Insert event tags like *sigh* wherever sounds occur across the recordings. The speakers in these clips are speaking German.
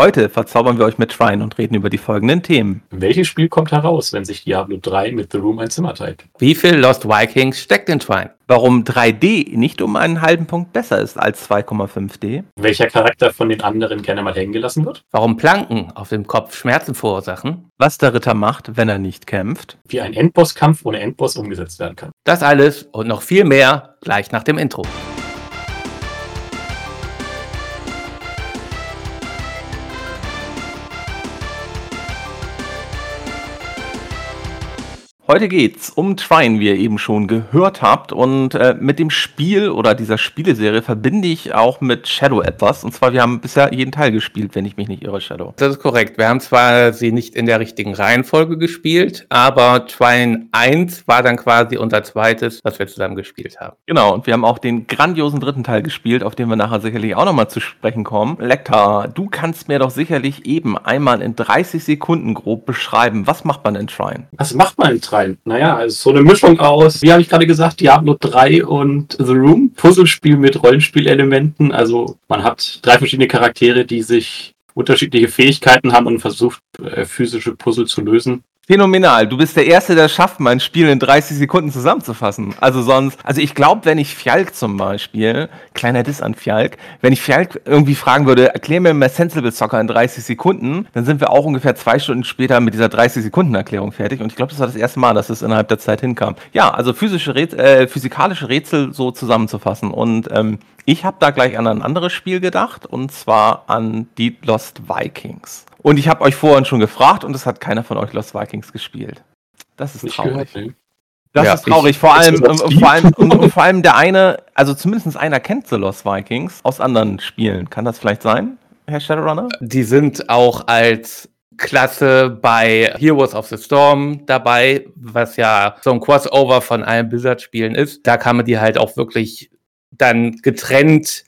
Heute verzaubern wir euch mit Trine und reden über die folgenden Themen. Welches Spiel kommt heraus, wenn sich Diablo 3 mit The Room ein Zimmer teilt? Wie viel Lost Vikings steckt in Trine? Warum 3D nicht um einen halben Punkt besser ist als 2,5D? Welcher Charakter von den anderen gerne mal hängen gelassen wird? Warum Planken auf dem Kopf Schmerzen verursachen? Was der Ritter macht, wenn er nicht kämpft? Wie ein Endbosskampf ohne Endboss umgesetzt werden kann. Das alles und noch viel mehr gleich nach dem Intro. Heute geht's um Trine, wie ihr eben schon gehört habt. Und äh, mit dem Spiel oder dieser Spieleserie verbinde ich auch mit Shadow etwas. Und zwar, wir haben bisher jeden Teil gespielt, wenn ich mich nicht irre, Shadow. Das ist korrekt. Wir haben zwar sie nicht in der richtigen Reihenfolge gespielt, aber Trine 1 war dann quasi unser zweites, was wir zusammen gespielt haben. Genau, und wir haben auch den grandiosen dritten Teil gespielt, auf den wir nachher sicherlich auch nochmal zu sprechen kommen. Lekta, du kannst mir doch sicherlich eben einmal in 30 Sekunden grob beschreiben, was macht man in Trine? Was macht man in Trine? Rein. Naja, also so eine Mischung aus, wie habe ich gerade gesagt, Diablo 3 und The Room. Puzzlespiel mit Rollenspielelementen. Also man hat drei verschiedene Charaktere, die sich unterschiedliche Fähigkeiten haben und versucht, äh, physische Puzzle zu lösen. Phänomenal. Du bist der Erste, der schafft, mein Spiel in 30 Sekunden zusammenzufassen. Also sonst, also ich glaube, wenn ich Fjalk zum Beispiel, kleiner Diss an Fjalk, wenn ich Fjalk irgendwie fragen würde, erklär mir mal Sensible Soccer in 30 Sekunden, dann sind wir auch ungefähr zwei Stunden später mit dieser 30 Sekunden Erklärung fertig. Und ich glaube, das war das erste Mal, dass es innerhalb der Zeit hinkam. Ja, also physische Rätsel, äh, physikalische Rätsel so zusammenzufassen. Und ähm, ich habe da gleich an ein anderes Spiel gedacht, und zwar an die Lost Vikings. Und ich habe euch vorhin schon gefragt und es hat keiner von euch Lost Vikings gespielt. Das ist traurig. Gehört, das ja, ist traurig. Vor allem, ähm, vor allem, und, und, vor allem der eine, also zumindest einer kennt The Lost Vikings aus anderen Spielen. Kann das vielleicht sein, Herr Shadowrunner? Die sind auch als Klasse bei Heroes of the Storm dabei, was ja so ein Crossover von allen Blizzard-Spielen ist. Da kann man die halt auch wirklich dann getrennt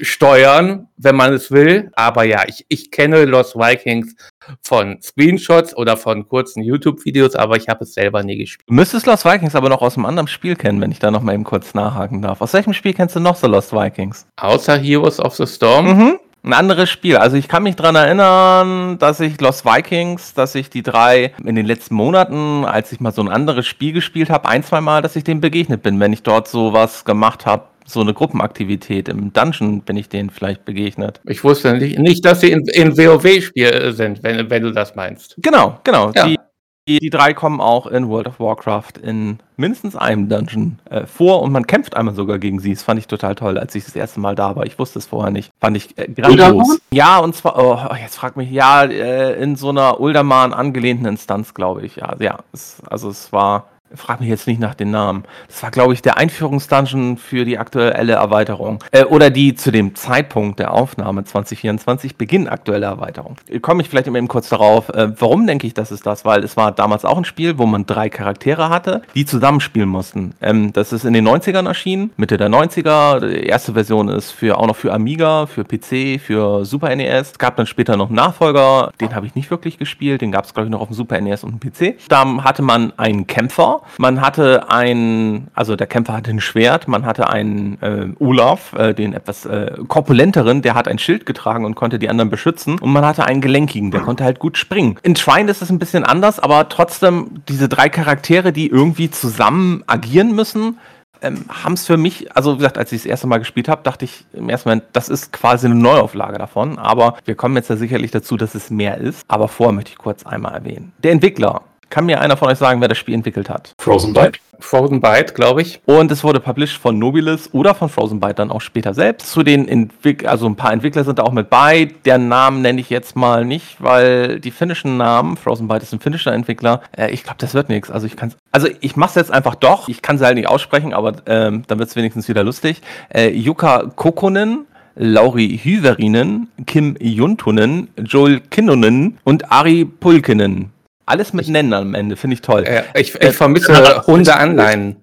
steuern, wenn man es will. Aber ja, ich, ich kenne Lost Vikings von Screenshots oder von kurzen YouTube-Videos, aber ich habe es selber nie gespielt. Du müsstest Lost Vikings aber noch aus einem anderen Spiel kennen, wenn ich da noch mal eben kurz nachhaken darf. Aus welchem Spiel kennst du noch so Lost Vikings? Außer Heroes of the Storm? Mhm. Ein anderes Spiel. Also ich kann mich daran erinnern, dass ich Lost Vikings, dass ich die drei in den letzten Monaten, als ich mal so ein anderes Spiel gespielt habe, ein, zwei Mal, dass ich dem begegnet bin, wenn ich dort sowas gemacht habe so eine Gruppenaktivität im Dungeon bin ich denen vielleicht begegnet. Ich wusste nicht, nicht dass sie in, in WoW-Spiel sind, wenn, wenn du das meinst. Genau, genau. Ja. Die, die, die, drei kommen auch in World of Warcraft in mindestens einem Dungeon äh, vor und man kämpft einmal sogar gegen sie. Das fand ich total toll, als ich das erste Mal da war. Ich wusste es vorher nicht. Fand ich äh, grandios. Ja, und zwar, oh, jetzt frag mich, ja, äh, in so einer Uldaman angelehnten Instanz, glaube ich. Ja, ja, es, also es war frag mich jetzt nicht nach den Namen. Das war, glaube ich, der Einführungsdungeon für die aktuelle Erweiterung. Äh, oder die zu dem Zeitpunkt der Aufnahme 2024 Beginn aktuelle Erweiterung. Komme ich vielleicht eben kurz darauf, äh, warum denke ich, das ist das? Weil es war damals auch ein Spiel, wo man drei Charaktere hatte, die zusammenspielen mussten. Ähm, das ist in den 90ern erschienen, Mitte der 90er. Die erste Version ist für, auch noch für Amiga, für PC, für Super NES. Es gab dann später noch einen Nachfolger, den habe ich nicht wirklich gespielt, den gab es, glaube ich, noch auf dem Super NES und dem PC. Da hatte man einen Kämpfer, man hatte ein, also der Kämpfer hatte ein Schwert, man hatte einen äh, Olaf, äh, den etwas äh, korpulenteren, der hat ein Schild getragen und konnte die anderen beschützen. Und man hatte einen gelenkigen, der konnte halt gut springen. In Trine ist es ein bisschen anders, aber trotzdem diese drei Charaktere, die irgendwie zusammen agieren müssen, ähm, haben es für mich, also wie gesagt, als ich das erste Mal gespielt habe, dachte ich im ersten Moment, das ist quasi eine Neuauflage davon. Aber wir kommen jetzt ja sicherlich dazu, dass es mehr ist. Aber vorher möchte ich kurz einmal erwähnen. Der Entwickler kann mir einer von euch sagen, wer das Spiel entwickelt hat? Frozen Byte. Frozen Byte, glaube ich. Und es wurde published von Nobilis oder von Frozen Byte dann auch später selbst. Zu den Entwick also ein paar Entwickler sind da auch mit bei. Der Namen nenne ich jetzt mal nicht, weil die finnischen Namen, Frozen Byte ist ein finnischer Entwickler, äh, ich glaube, das wird nichts. Also ich kann also ich mache es jetzt einfach doch. Ich kann sie halt nicht aussprechen, aber ähm, dann wird es wenigstens wieder lustig. Äh, Jukka Kokonen, Lauri Hyverinen, Kim Juntunen, Joel Kinnunen und Ari Pulkinen. Alles mit Nennen am Ende, finde ich toll. Äh, ich, ich vermisse Hunde-Anleihen.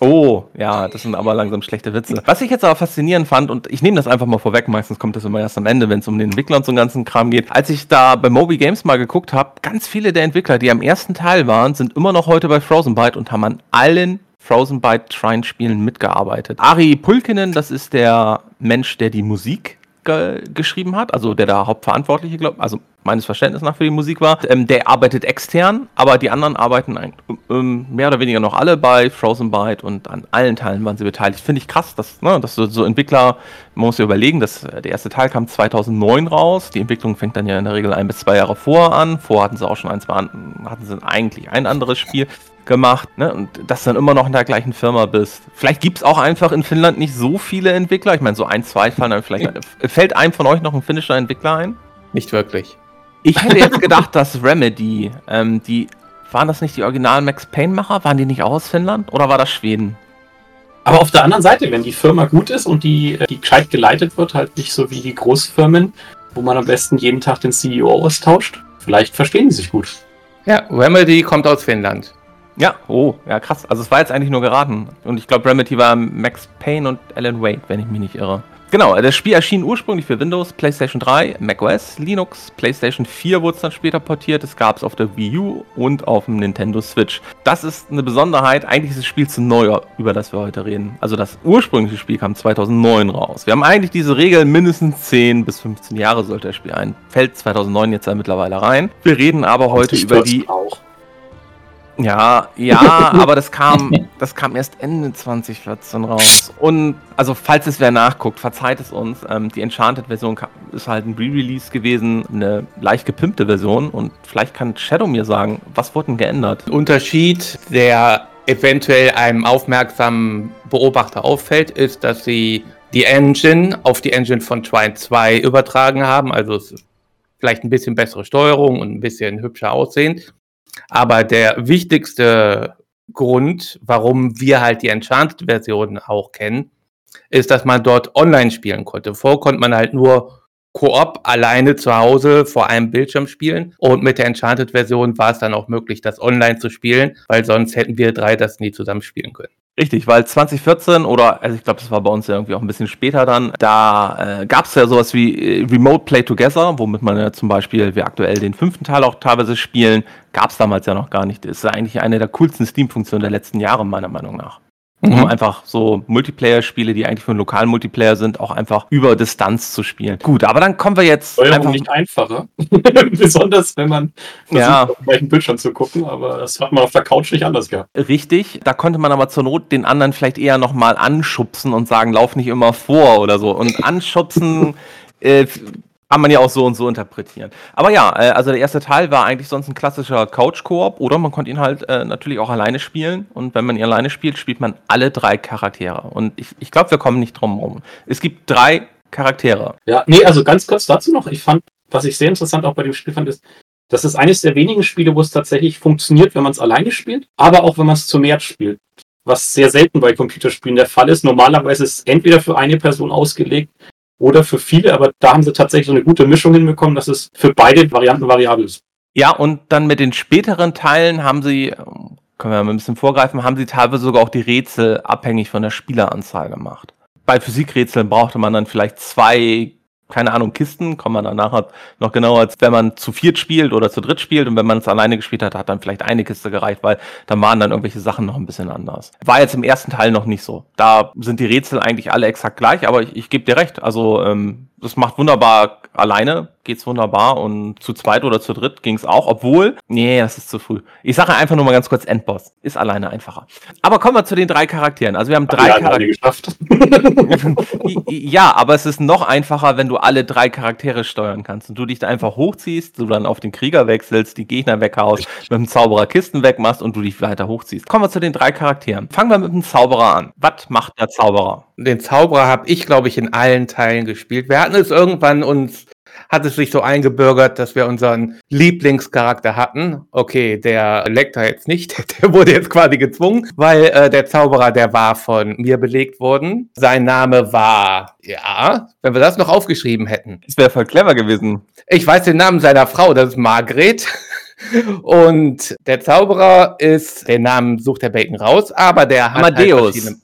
Oh, ja, das sind aber langsam schlechte Witze. Was ich jetzt aber faszinierend fand, und ich nehme das einfach mal vorweg, meistens kommt das immer erst am Ende, wenn es um den Entwickler und so einen ganzen Kram geht. Als ich da bei Moby Games mal geguckt habe, ganz viele der Entwickler, die am ersten Teil waren, sind immer noch heute bei Frozen Byte und haben an allen Frozen Byte Shrine Spielen mitgearbeitet. Ari Pulkinen, das ist der Mensch, der die Musik ge geschrieben hat, also der da Hauptverantwortliche, glaube also meines Verständnisses nach für die Musik war, ähm, der arbeitet extern, aber die anderen arbeiten ähm, mehr oder weniger noch alle bei Frozen Byte und an allen Teilen waren sie beteiligt. Finde ich krass, dass, ne, dass so, so, Entwickler, man muss ja überlegen, dass der erste Teil kam 2009 raus, die Entwicklung fängt dann ja in der Regel ein bis zwei Jahre vor an, vor hatten sie auch schon ein, zwei, hatten sie eigentlich ein anderes Spiel gemacht ne? und dass du dann immer noch in der gleichen Firma bist. Vielleicht gibt es auch einfach in Finnland nicht so viele Entwickler. Ich meine, so ein, zwei fallen dann vielleicht. Fällt einem von euch noch ein finnischer Entwickler ein? Nicht wirklich. Ich hätte jetzt gedacht, dass Remedy, ähm, die, waren das nicht die originalen Max Payne-Macher? Waren die nicht auch aus Finnland? Oder war das Schweden? Aber auf der anderen Seite, wenn die Firma gut ist und die, die gescheit geleitet wird, halt nicht so wie die Großfirmen, wo man am besten jeden Tag den CEO austauscht, vielleicht verstehen die sich gut. Ja, Remedy kommt aus Finnland. Ja, oh, ja krass. Also es war jetzt eigentlich nur geraten. Und ich glaube, Remedy war Max Payne und Alan Wake, wenn ich mich nicht irre. Genau, das Spiel erschien ursprünglich für Windows, PlayStation 3, macOS, Linux, PlayStation 4 wurde es dann später portiert. Es gab es auf der Wii U und auf dem Nintendo Switch. Das ist eine Besonderheit. Eigentlich ist das Spiel zu neu, über das wir heute reden. Also das ursprüngliche Spiel kam 2009 raus. Wir haben eigentlich diese Regel, mindestens 10 bis 15 Jahre sollte das Spiel ein. Fällt 2009 jetzt ja mittlerweile rein. Wir reden aber heute über die... Auch. Ja, ja, *laughs* aber das kam, das kam erst Ende 2014 raus. Und also, falls es wer nachguckt, verzeiht es uns. Ähm, die Enchanted-Version ist halt ein Re-Release gewesen, eine leicht gepimpte Version. Und vielleicht kann Shadow mir sagen, was wurde denn geändert? Unterschied, der eventuell einem aufmerksamen Beobachter auffällt, ist, dass sie die Engine auf die Engine von Trine 2 übertragen haben. Also es ist vielleicht ein bisschen bessere Steuerung und ein bisschen hübscher aussehend. Aber der wichtigste Grund, warum wir halt die Enchanted-Version auch kennen, ist, dass man dort online spielen konnte. Vorher konnte man halt nur Koop alleine zu Hause vor einem Bildschirm spielen. Und mit der Enchanted-Version war es dann auch möglich, das online zu spielen, weil sonst hätten wir drei das nie zusammen spielen können. Richtig, weil 2014 oder, also ich glaube, das war bei uns ja irgendwie auch ein bisschen später dann, da äh, gab es ja sowas wie äh, Remote Play Together, womit man ja zum Beispiel, wir aktuell den fünften Teil auch teilweise spielen, gab es damals ja noch gar nicht. Ist eigentlich eine der coolsten Steam-Funktionen der letzten Jahre, meiner Meinung nach. Mhm. Um einfach so Multiplayer-Spiele, die eigentlich für einen lokalen Multiplayer sind, auch einfach über Distanz zu spielen. Gut, aber dann kommen wir jetzt. Steuerung einfach nicht einfacher. *laughs* Besonders wenn man versucht, ja. auf dem gleichen Bildschirm zu gucken, aber das hat man auf der Couch nicht anders gehabt. Richtig, da konnte man aber zur Not den anderen vielleicht eher nochmal anschubsen und sagen, lauf nicht immer vor oder so. Und anschubsen. *laughs* Äh, kann man ja auch so und so interpretieren. Aber ja, äh, also der erste Teil war eigentlich sonst ein klassischer Couch-Koop oder man konnte ihn halt äh, natürlich auch alleine spielen. Und wenn man ihn alleine spielt, spielt man alle drei Charaktere. Und ich, ich glaube, wir kommen nicht drum herum. Es gibt drei Charaktere. Ja, nee, also ganz kurz dazu noch. Ich fand, was ich sehr interessant auch bei dem Spiel fand, ist, das ist eines der wenigen Spiele, wo es tatsächlich funktioniert, wenn man es alleine spielt, aber auch wenn man es zu mehr spielt. Was sehr selten bei Computerspielen der Fall ist. Normalerweise ist es entweder für eine Person ausgelegt oder für viele, aber da haben sie tatsächlich so eine gute Mischung hinbekommen, dass es für beide Varianten variabel ist. Ja, und dann mit den späteren Teilen haben sie, können wir mal ein bisschen vorgreifen, haben sie teilweise sogar auch die Rätsel abhängig von der Spieleranzahl gemacht. Bei Physikrätseln brauchte man dann vielleicht zwei keine Ahnung, Kisten, kommen wir dann nachher noch genauer, als wenn man zu viert spielt oder zu dritt spielt und wenn man es alleine gespielt hat, hat dann vielleicht eine Kiste gereicht, weil dann waren dann irgendwelche Sachen noch ein bisschen anders. War jetzt im ersten Teil noch nicht so. Da sind die Rätsel eigentlich alle exakt gleich, aber ich, ich gebe dir recht, also ähm, das macht wunderbar alleine, geht's wunderbar und zu zweit oder zu dritt ging's auch, obwohl, nee, das ist zu früh. Ich sage einfach nur mal ganz kurz Endboss. Ist alleine einfacher. Aber kommen wir zu den drei Charakteren. Also wir haben drei ja, Charaktere. *laughs* ja, aber es ist noch einfacher, wenn du alle drei Charaktere steuern kannst und du dich da einfach hochziehst, du dann auf den Krieger wechselst, die Gegner weghaust, mit dem Zauberer Kisten wegmachst und du dich weiter hochziehst. Kommen wir zu den drei Charakteren. Fangen wir mit dem Zauberer an. Was macht der Zauberer? Den Zauberer habe ich, glaube ich, in allen Teilen gespielt. Wir hatten es irgendwann uns hat es sich so eingebürgert, dass wir unseren Lieblingscharakter hatten. Okay, der Lektor jetzt nicht, *laughs* der wurde jetzt quasi gezwungen, weil äh, der Zauberer, der war von mir belegt worden. Sein Name war, ja, wenn wir das noch aufgeschrieben hätten. Das wäre voll clever gewesen. Ich weiß den Namen seiner Frau, das ist Margret. *laughs* Und der Zauberer ist, den Namen sucht der Bacon raus, aber der hat halt Amadeus. Halt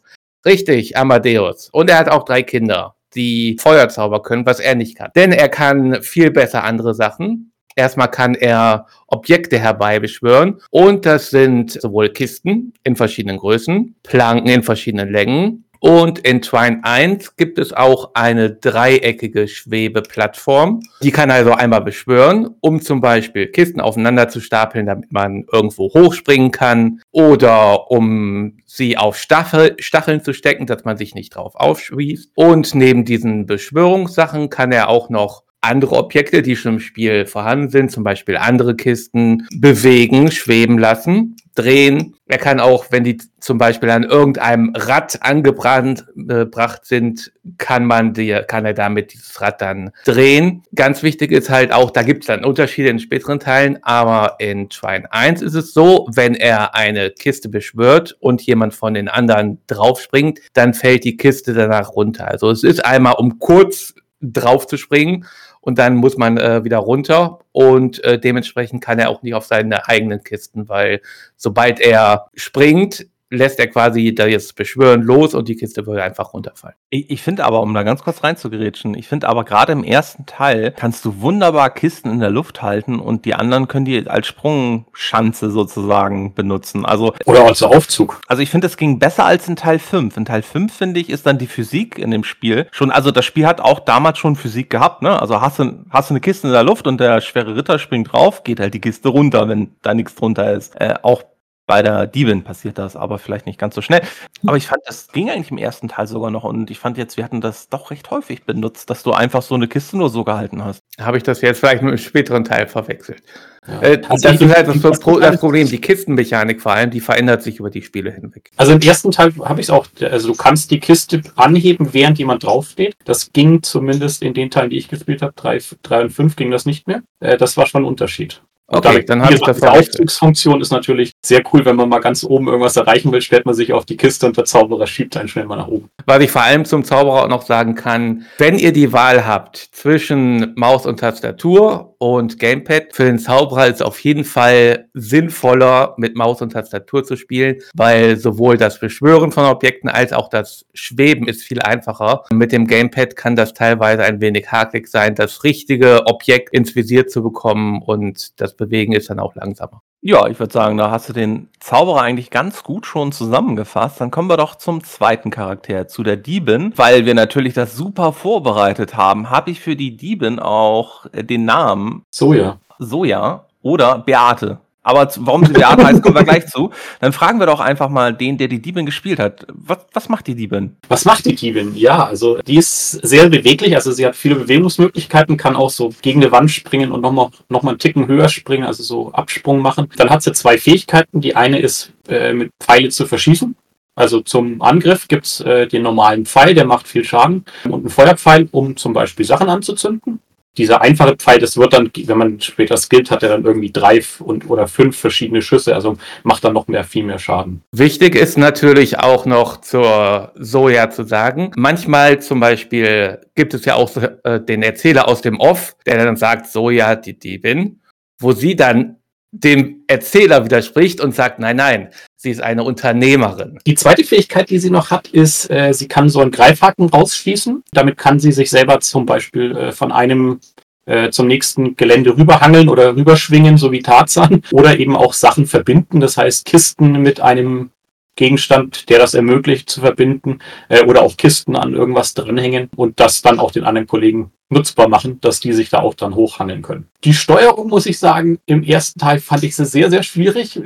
Richtig, Amadeus. Und er hat auch drei Kinder die Feuerzauber können, was er nicht kann. Denn er kann viel besser andere Sachen. Erstmal kann er Objekte herbeibeschwören und das sind sowohl Kisten in verschiedenen Größen, Planken in verschiedenen Längen Und in Twine 1 gibt es auch eine dreieckige Schwebeplattform. Die kann also einmal beschwören, um zum Beispiel Kisten aufeinander zu stapeln, damit man irgendwo hochspringen kann oder um sie auf Stachel, Stacheln zu stecken, dass man sich nicht drauf aufschwießt. Und neben diesen Beschwörungssachen kann er auch noch andere Objekte, die schon im Spiel vorhanden sind, zum Beispiel andere Kisten, bewegen, schweben lassen, drehen. Er kann auch, wenn die zum Beispiel an irgendeinem Rad angebracht äh, sind, kann man die, kann er damit dieses Rad dann drehen. Ganz wichtig ist halt auch, da gibt es dann Unterschiede in späteren Teilen, aber in Trine 1 ist es so, wenn er eine Kiste beschwört und jemand von den anderen draufspringt, dann fällt die Kiste danach runter. Also es ist einmal um kurz drauf zu springen und dann muss man äh, wieder runter und äh, dementsprechend kann er auch nicht auf seine eigenen Kisten, weil sobald er springt, lässt er quasi da jetzt beschwören los und die Kiste würde einfach runterfallen. Ich, ich finde aber, um da ganz kurz reinzugerätschen, ich finde aber gerade im ersten Teil kannst du wunderbar Kisten in der Luft halten und die anderen können die als Sprungschanze sozusagen benutzen. Also Oder als Aufzug. Also ich finde, es ging besser als in Teil 5. In Teil 5, finde ich, ist dann die Physik in dem Spiel schon, also das Spiel hat auch damals schon Physik gehabt, ne? Also hast du, hast du eine Kiste in der Luft und der schwere Ritter springt drauf, geht halt die Kiste runter, wenn da nichts drunter ist. Äh, auch bei der Diebin passiert das, aber vielleicht nicht ganz so schnell. Aber ich fand, das ging eigentlich im ersten Teil sogar noch und ich fand jetzt, wir hatten das doch recht häufig benutzt, dass du einfach so eine Kiste nur so gehalten hast. Habe ich das jetzt vielleicht mit einem späteren Teil verwechselt? Ja. Äh, das Also ist ich- halt das, Pro das Problem. Die Kistenmechanik vor allem, die verändert sich über die Spiele hinweg. Also im ersten Teil habe ich es auch, also du kannst die Kiste anheben, während jemand draufsteht. Das ging zumindest in den Teilen, die ich gespielt habe, 3, 3 und 5 ging das nicht mehr. Äh, das war schon ein Unterschied. Und Okay, damit- dann habe ich das verwechselt. Aufzugsfunktion ist natürlich sehr cool, wenn man mal ganz oben irgendwas erreichen will, stellt man sich auf die Kiste und der Zauberer schiebt einen schnell mal nach oben. Was ich vor allem zum Zauberer auch noch sagen kann, wenn ihr die Wahl habt zwischen Maus und Tastatur und Gamepad, für den Zauberer ist auf jeden Fall sinnvoller, mit Maus und Tastatur zu spielen, weil sowohl das Beschwören von Objekten als auch das Schweben ist viel einfacher. Mit dem Gamepad kann das teilweise ein wenig hakelig sein, das richtige Objekt ins Visier zu bekommen und das Bewegen ist dann auch langsamer. Ja, ich würde sagen, da hast du den Zauberer eigentlich ganz gut schon zusammengefasst. Dann kommen wir doch zum zweiten Charakter, zu der Diebin. Weil wir natürlich das super vorbereitet haben, habe ich für die Diebin auch äh, den Namen So ja. Soja oder Beate. Aber warum sie Beate heißt, kommen wir *laughs* gleich zu. Dann fragen wir doch einfach mal den, der die Diebin gespielt hat. Was, was macht die Diebin? Was macht die Diebin? Ja, also die ist sehr beweglich, also sie hat viele Bewegungsmöglichkeiten, kann auch so gegen eine Wand springen und nochmal noch mal einen Ticken höher springen, also so Absprung machen. Dann hat sie zwei Fähigkeiten. Die eine ist, äh, mit Pfeile zu verschießen. Also zum Angriff gibt's äh, den normalen Pfeil, der macht viel Schaden. Und einen Feuerpfeil, um zum Beispiel Sachen anzuzünden. Dieser einfache Pfeil, das wird dann, wenn man später skillt, hat er dann irgendwie drei und oder fünf verschiedene Schüsse, also macht dann noch mehr, viel mehr Schaden. Wichtig ist natürlich auch noch zur Soja zu sagen. Manchmal zum Beispiel gibt es ja auch äh, den Erzähler aus dem Off, der dann sagt, Soja, die Diebin, wo sie dann dem Erzähler widerspricht und sagt, nein, nein, sie ist eine Unternehmerin. Die zweite Fähigkeit, die sie noch hat, ist, äh, sie kann so einen Greifhaken rausschießen. Damit kann sie sich selber zum Beispiel äh, von einem äh, zum nächsten Gelände rüberhangeln oder rüberschwingen, so wie Tarzan. Oder eben auch Sachen verbinden, das heißt Kisten mit einem Gegenstand, der das ermöglicht, zu verbinden. Äh, oder auch Kisten an irgendwas dranhängen und das dann auch den anderen Kollegen nutzbar machen, dass die sich da auch dann hochhangeln können. Die Steuerung, muss ich sagen, im ersten Teil fand ich sie sehr, sehr schwierig.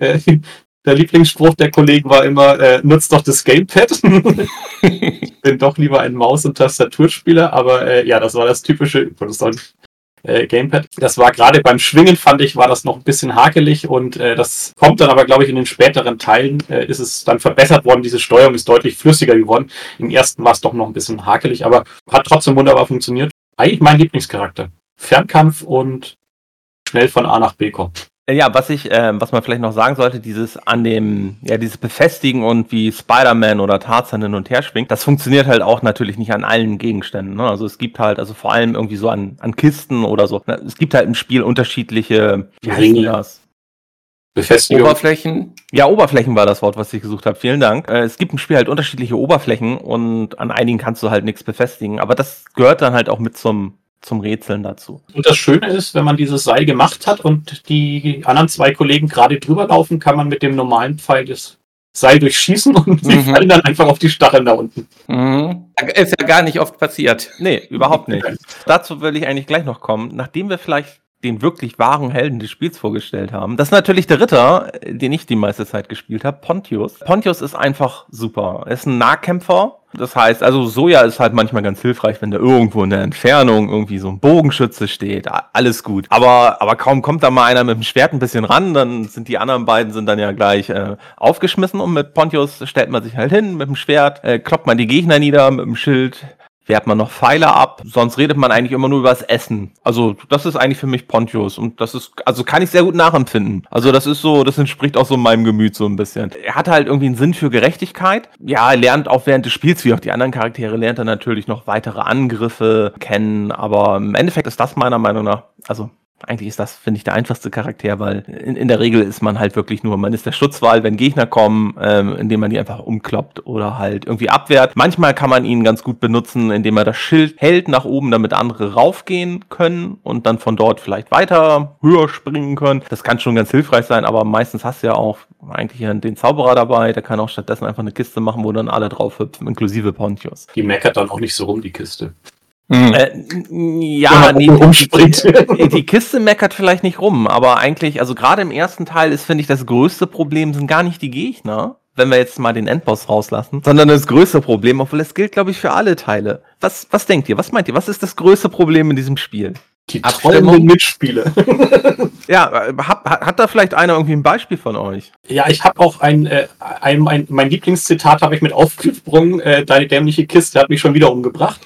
Der Lieblingsspruch der Kollegen war immer, äh, nutzt doch das Gamepad. *laughs* ich bin doch lieber ein Maus- und Tastaturspieler, aber äh, ja, das war das typische äh, Gamepad. Das war gerade beim Schwingen, fand ich, war das noch ein bisschen hakelig und äh, das kommt dann aber, glaube ich, in den späteren Teilen äh, ist es dann verbessert worden. Diese Steuerung ist deutlich flüssiger geworden. Im ersten war es doch noch ein bisschen hakelig, aber hat trotzdem wunderbar funktioniert. Eigentlich mein Lieblingscharakter. Fernkampf und schnell von A nach B kommen. Äh, Ja, was ich, äh, was man vielleicht noch sagen sollte, dieses an dem, ja, dieses Befestigen und wie Spider-Man oder Tarzan hin und her schwingt, das funktioniert halt auch natürlich nicht an allen Gegenständen. Ne? Also es gibt halt, also vor allem irgendwie so an, an Kisten oder so. Ne? Es gibt halt im Spiel unterschiedliche, das? Befestigung. Oberflächen, Ja, Oberflächen war das Wort, was ich gesucht habe. Vielen Dank. Äh, es gibt im Spiel halt unterschiedliche Oberflächen und an einigen kannst du halt nichts befestigen. Aber das gehört dann halt auch mit zum, zum Rätseln dazu. Und das Schöne ist, wenn man dieses Seil gemacht hat und die anderen zwei Kollegen gerade drüber laufen, kann man mit dem normalen Pfeil das Seil durchschießen und sie Mhm. fallen dann einfach auf die Stacheln da unten. Mhm. Ist ja gar nicht oft passiert. Nee, überhaupt nicht. Dazu will ich eigentlich gleich noch kommen, nachdem wir vielleicht den wirklich wahren Helden des Spiels vorgestellt haben. Das ist natürlich der Ritter, den ich die meiste Zeit gespielt habe, Pontius. Pontius ist einfach super. Er ist ein Nahkämpfer. Das heißt, also Soja ist halt manchmal ganz hilfreich, wenn da irgendwo in der Entfernung irgendwie so ein Bogenschütze steht. Alles gut. Aber, aber kaum kommt da mal einer mit dem Schwert ein bisschen ran, dann sind die anderen beiden sind dann ja gleich äh, aufgeschmissen und mit Pontius stellt man sich halt hin mit dem Schwert, äh, kloppt man die Gegner nieder mit dem Schild, wehrt man noch Pfeile ab. Sonst redet man eigentlich immer nur über das Essen. Also das ist eigentlich für mich Pontius und das ist, also kann ich sehr gut nachempfinden. Also das ist so, das entspricht auch so meinem Gemüt so ein bisschen. Er hat halt irgendwie einen Sinn für Gerechtigkeit. Ja, er lernt auch während des Spiels, wie auch die anderen Charaktere, lernt er natürlich noch weitere Angriffe kennen. Aber im Endeffekt ist das meiner Meinung nach, also eigentlich ist das, finde ich, der einfachste Charakter, weil in, in der Regel ist man halt wirklich nur, man ist der Schutzwall, wenn Gegner kommen, ähm, indem man die einfach umkloppt oder halt irgendwie abwehrt. Manchmal kann man ihn ganz gut benutzen, indem er das Schild hält nach oben, damit andere raufgehen können und dann von dort vielleicht weiter höher springen können. Das kann schon ganz hilfreich sein, aber meistens hast du ja auch eigentlich den Zauberer dabei, der kann auch stattdessen einfach eine Kiste machen, wo dann alle drauf hüpfen, inklusive Pontius. Die meckert dann auch nicht so rum, die Kiste. Mhm. Äh, ja, nee, die, die Kiste meckert vielleicht nicht rum, aber eigentlich, also gerade im ersten Teil ist, finde ich, das größte Problem sind gar nicht die Gegner, wenn wir jetzt mal den Endboss rauslassen, sondern das größte Problem, obwohl es gilt, glaube ich, für alle Teile. Was, was denkt ihr? Was meint ihr? Was ist das größte Problem in diesem Spiel? Die Abstimmung. trollenden Mitspieler. *laughs* Ja, hat, hat da vielleicht einer irgendwie ein Beispiel von euch? Ja, ich habe auch ein, äh, ein, mein, mein Lieblingszitat habe ich mit aufgesprungen. Äh, deine dämliche Kiste hat mich schon wieder umgebracht.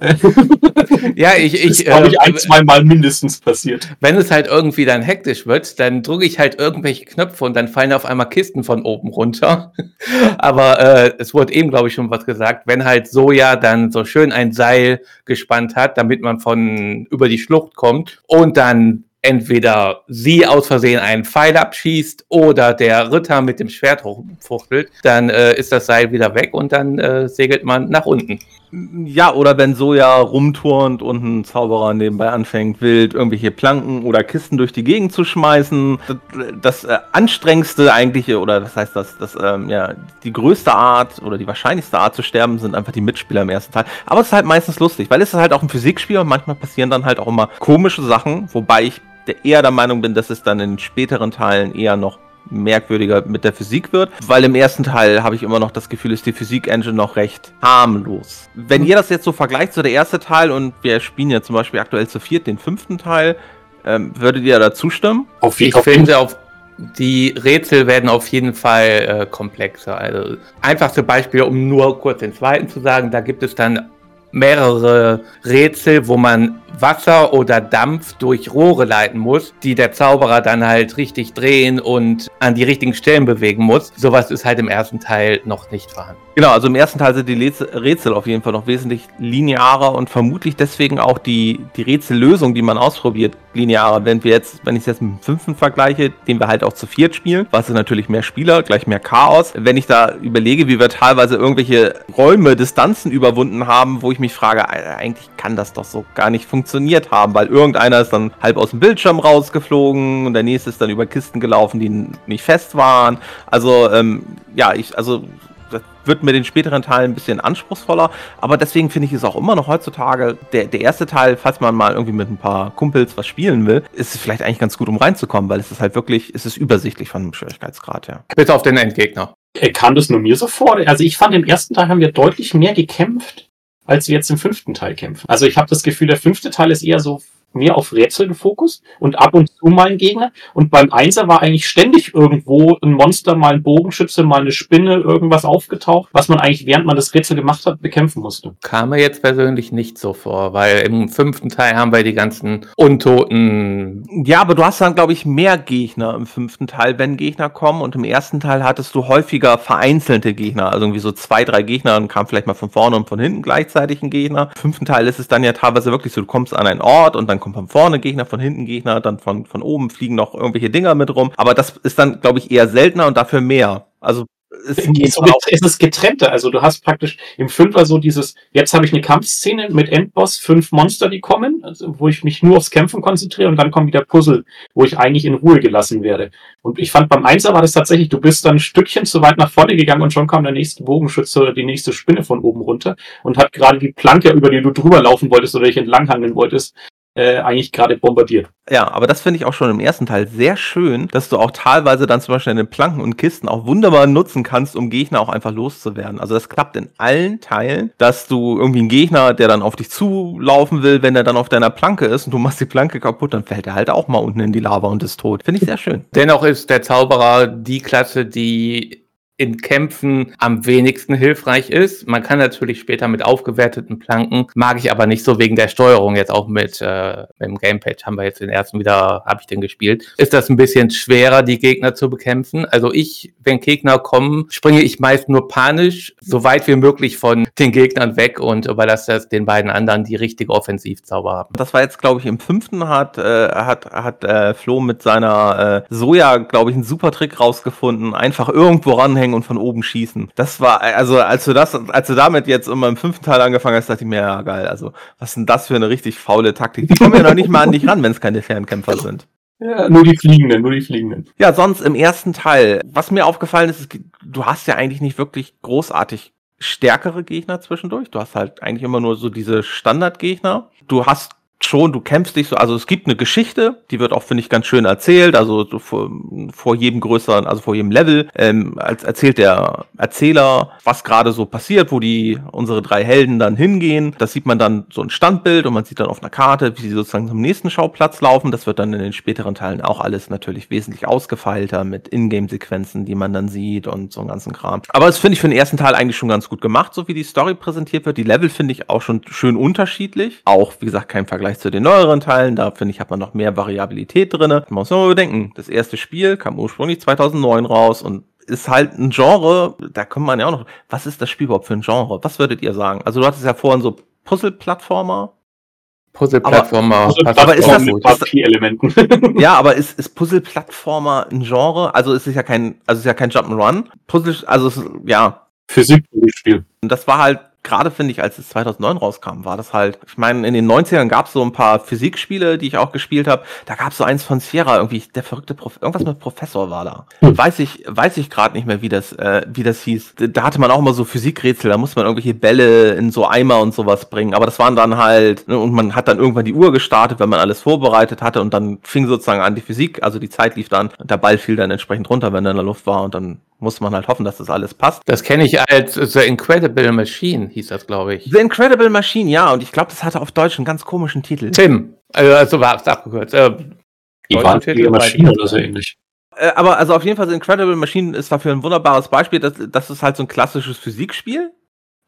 *laughs* Ja, ich, Das ich, ist, glaube ich, äh, ein, zwei Mal mindestens passiert. wenn es halt irgendwie dann hektisch wird, dann drücke ich halt irgendwelche Knöpfe und dann fallen auf einmal Kisten von oben runter. *laughs* Aber äh, es wurde eben, glaube ich, schon was gesagt, wenn halt Soja dann so schön ein Seil gespannt hat, damit man von über die Schlucht kommt und dann entweder sie aus Versehen einen Pfeil abschießt oder der Ritter mit dem Schwert hochfuchtelt, dann äh, ist das Seil wieder weg und dann äh, segelt man nach unten. Ja, oder wenn Soja rumturnt und ein Zauberer nebenbei anfängt, wild irgendwelche Planken oder Kisten durch die Gegend zu schmeißen. Das, das äh, anstrengendste eigentliche, oder das heißt, das, das ähm, ja, die größte Art oder die wahrscheinlichste Art zu sterben sind einfach die Mitspieler im ersten Teil. Aber es ist halt meistens lustig, weil es ist halt auch ein Physikspiel und manchmal passieren dann halt auch immer komische Sachen, wobei ich eher der Meinung bin, dass es dann in späteren Teilen eher noch merkwürdiger mit der Physik wird, weil im ersten Teil habe ich immer noch das Gefühl, ist die Physik-Engine noch recht harmlos. Wenn ihr das jetzt so vergleicht zu der erste Teil und wir spielen ja zum Beispiel aktuell zu viert den fünften Teil, ähm, würdet ihr da zustimmen? Auf finde, auf die Rätsel werden auf jeden Fall äh, komplexer. Also einfachste Beispiel, um nur kurz den zweiten zu sagen, da gibt es dann mehrere Rätsel, wo man Wasser oder Dampf durch Rohre leiten muss, die der Zauberer dann halt richtig drehen und an die richtigen Stellen bewegen muss. Sowas ist halt im ersten Teil noch nicht vorhanden. Genau, also im ersten Teil sind die Rätsel- auf jeden Fall noch wesentlich linearer und vermutlich deswegen auch die, die Rätsellösung, die man ausprobiert, linearer. Wenn wir jetzt, wenn ich es jetzt mit dem fünften vergleiche, den wir halt auch zu viert spielen, was ist natürlich mehr Spieler, gleich mehr Chaos. Wenn ich da überlege, wie wir teilweise irgendwelche Räume, Distanzen überwunden haben, wo ich mich frage, eigentlich kann das doch so gar nicht funktioniert haben, weil irgendeiner ist dann halb aus dem Bildschirm rausgeflogen und der nächste ist dann über Kisten gelaufen, die nicht fest waren. Also, ähm, ja, ich, also das wird mit den späteren Teilen ein bisschen anspruchsvoller, aber deswegen finde ich es auch immer noch heutzutage, der, der erste Teil, falls man mal irgendwie mit ein paar Kumpels was spielen will, ist es vielleicht eigentlich ganz gut, um reinzukommen, weil es ist halt wirklich, es ist übersichtlich von dem Schwierigkeitsgrad her. Bis auf den Endgegner. Äh, Kam das nur mir so vor? Also ich fand, im ersten Teil haben wir deutlich mehr gekämpft, als wir jetzt im fünften Teil kämpfen. Also ich habe das Gefühl, der fünfte Teil ist eher so mehr auf Rätsel gefokust und ab und zu mal ein Gegner. Und beim Einser war eigentlich ständig irgendwo ein Monster, mal ein Bogenschütze, mal eine Spinne, irgendwas aufgetaucht, was man eigentlich, während man das Rätsel gemacht hat, bekämpfen musste. Kam mir jetzt persönlich nicht so vor, weil im fünften Teil haben wir die ganzen untoten Ja, aber du hast dann, glaube ich, mehr Gegner im fünften Teil, wenn Gegner kommen. Und im ersten Teil hattest du häufiger vereinzelte Gegner. Also irgendwie so zwei, drei Gegner und kam vielleicht mal von vorne und von hinten gleichzeitig ein Gegner. Im fünften Teil ist es dann ja teilweise wirklich so, du kommst an einen Ort und dann kommt von vorne Gegner, von hinten Gegner, dann von, von oben fliegen noch irgendwelche Dinger mit rum. Aber das ist dann, glaube ich, eher seltener und dafür mehr. Also es, so es ist getrennte. Also du hast praktisch im Fünfer so dieses, jetzt habe ich eine Kampfszene mit Endboss, fünf Monster, die kommen, also wo ich mich nur aufs Kämpfen konzentriere und dann kommen wieder Puzzle, wo ich eigentlich in Ruhe gelassen werde. Und ich fand beim Einser war das tatsächlich, du bist dann ein Stückchen zu weit nach vorne gegangen und schon kam der nächste Bogenschütze oder die nächste Spinne von oben runter und hat gerade die Planke, über die du drüber laufen wolltest oder dich entlanghangeln wolltest, äh, eigentlich gerade bombardiert. Ja, aber das finde ich auch schon im ersten Teil sehr schön, dass du auch teilweise dann zum Beispiel in den Planken und Kisten auch wunderbar nutzen kannst, um Gegner auch einfach loszuwerden. Also das klappt in allen Teilen, dass du irgendwie einen Gegner, der dann auf dich zulaufen will, wenn er dann auf deiner Planke ist und du machst die Planke kaputt, dann fällt er halt auch mal unten in die Lava und ist tot. Finde ich sehr schön. Dennoch ist der Zauberer die Klasse, die in Kämpfen am wenigsten hilfreich ist. Man kann natürlich später mit aufgewerteten Planken, mag ich aber nicht so wegen der Steuerung jetzt auch mit, äh, mit dem Gamepad haben wir jetzt den ersten wieder, habe ich den gespielt. Ist das ein bisschen schwerer, die Gegner zu bekämpfen? Also ich, wenn Gegner kommen, springe ich meist nur panisch, so weit wie möglich von den Gegnern weg und überlasse das den beiden anderen, die richtige Offensivzauber haben. Das war jetzt, glaube ich, im fünften hat, äh, hat, hat äh, Flo mit seiner äh, Soja, glaube ich, einen super Trick rausgefunden. Einfach irgendwo ranhängen ranhängen und von oben schießen. Das war, also als du das, als du damit jetzt immer im fünften Teil angefangen hast, dachte ich mir, ja geil, also was ist denn das für eine richtig faule Taktik? Die kommen ja noch nicht mal an dich ran, wenn es keine Fernkämpfer sind. Ja, nur die Fliegenden, nur die Fliegenden. Ja, sonst im ersten Teil, was mir aufgefallen ist, ist du hast ja eigentlich nicht wirklich großartig stärkere Gegner zwischendurch. Du hast halt eigentlich immer nur so diese Standardgegner. Du hast schon, du kämpfst dich so, also es gibt eine Geschichte, die wird auch, finde ich, ganz schön erzählt, also so vor, vor jedem größeren, also vor jedem Level, ähm, als erzählt der Erzähler, was gerade so passiert, wo die, unsere drei Helden dann hingehen. Das sieht man dann so ein Standbild und man sieht dann auf einer Karte, wie sie sozusagen zum nächsten Schauplatz laufen. Das wird dann in den späteren Teilen auch alles natürlich wesentlich ausgefeilter mit Ingame-Sequenzen, die man dann sieht und so einen ganzen Kram. Aber das finde ich für den ersten Teil eigentlich schon ganz gut gemacht, so wie die Story präsentiert wird. Die Level finde ich auch schon schön unterschiedlich. Auch, wie gesagt, kein Vergleich Vergleich zu den neueren Teilen. Da finde ich, hat man noch mehr Variabilität drin. Man muss mal bedenken, das erste Spiel kam ursprünglich 2009 raus und ist halt ein Genre, da kommt man ja auch noch, was ist das Spiel überhaupt für ein Genre? Was würdet ihr sagen? Also du hattest ja vorhin so Puzzle-Plattformer. Puzzle-Plattformer. Aber, aber ist das mit Elementen? *laughs* ja, aber ist, ist Puzzle-Plattformer ein Genre? Also ist es ja kein, also ist ja kein Jump'n'Run. Puzzle, also ist, ja. Physik-Spiel. Und das war halt gerade finde ich, als es 2009 rauskam, war das halt, ich meine, in den 90ern gab es so ein paar Physikspiele, die ich auch gespielt habe. Da gab es so eins von Sierra, irgendwie der verrückte Prof irgendwas mit Professor war da. Hm. Weiß ich, weiß ich gerade nicht mehr, wie das, äh, wie das hieß. Da hatte man auch immer so Physikrätsel, da musste man irgendwelche Bälle in so Eimer und sowas bringen. Aber das waren dann halt, ne, und man hat dann irgendwann die Uhr gestartet, wenn man alles vorbereitet hatte und dann fing sozusagen an die Physik, also die Zeit lief dann, der Ball fiel dann entsprechend runter, wenn er in der Luft war und dann muss man halt hoffen, dass das alles passt. Das kenne ich als The Incredible Machine, hieß das, glaube ich. The Incredible Machine, ja, und ich glaube, das hatte auf Deutsch einen ganz komischen Titel. Tim, also war es abgekürzt. Äh, die Titel, Maschine oder so ähnlich. Äh, aber also auf jeden Fall, The Incredible Machine ist dafür ein wunderbares Beispiel. Das, das ist halt so ein klassisches Physikspiel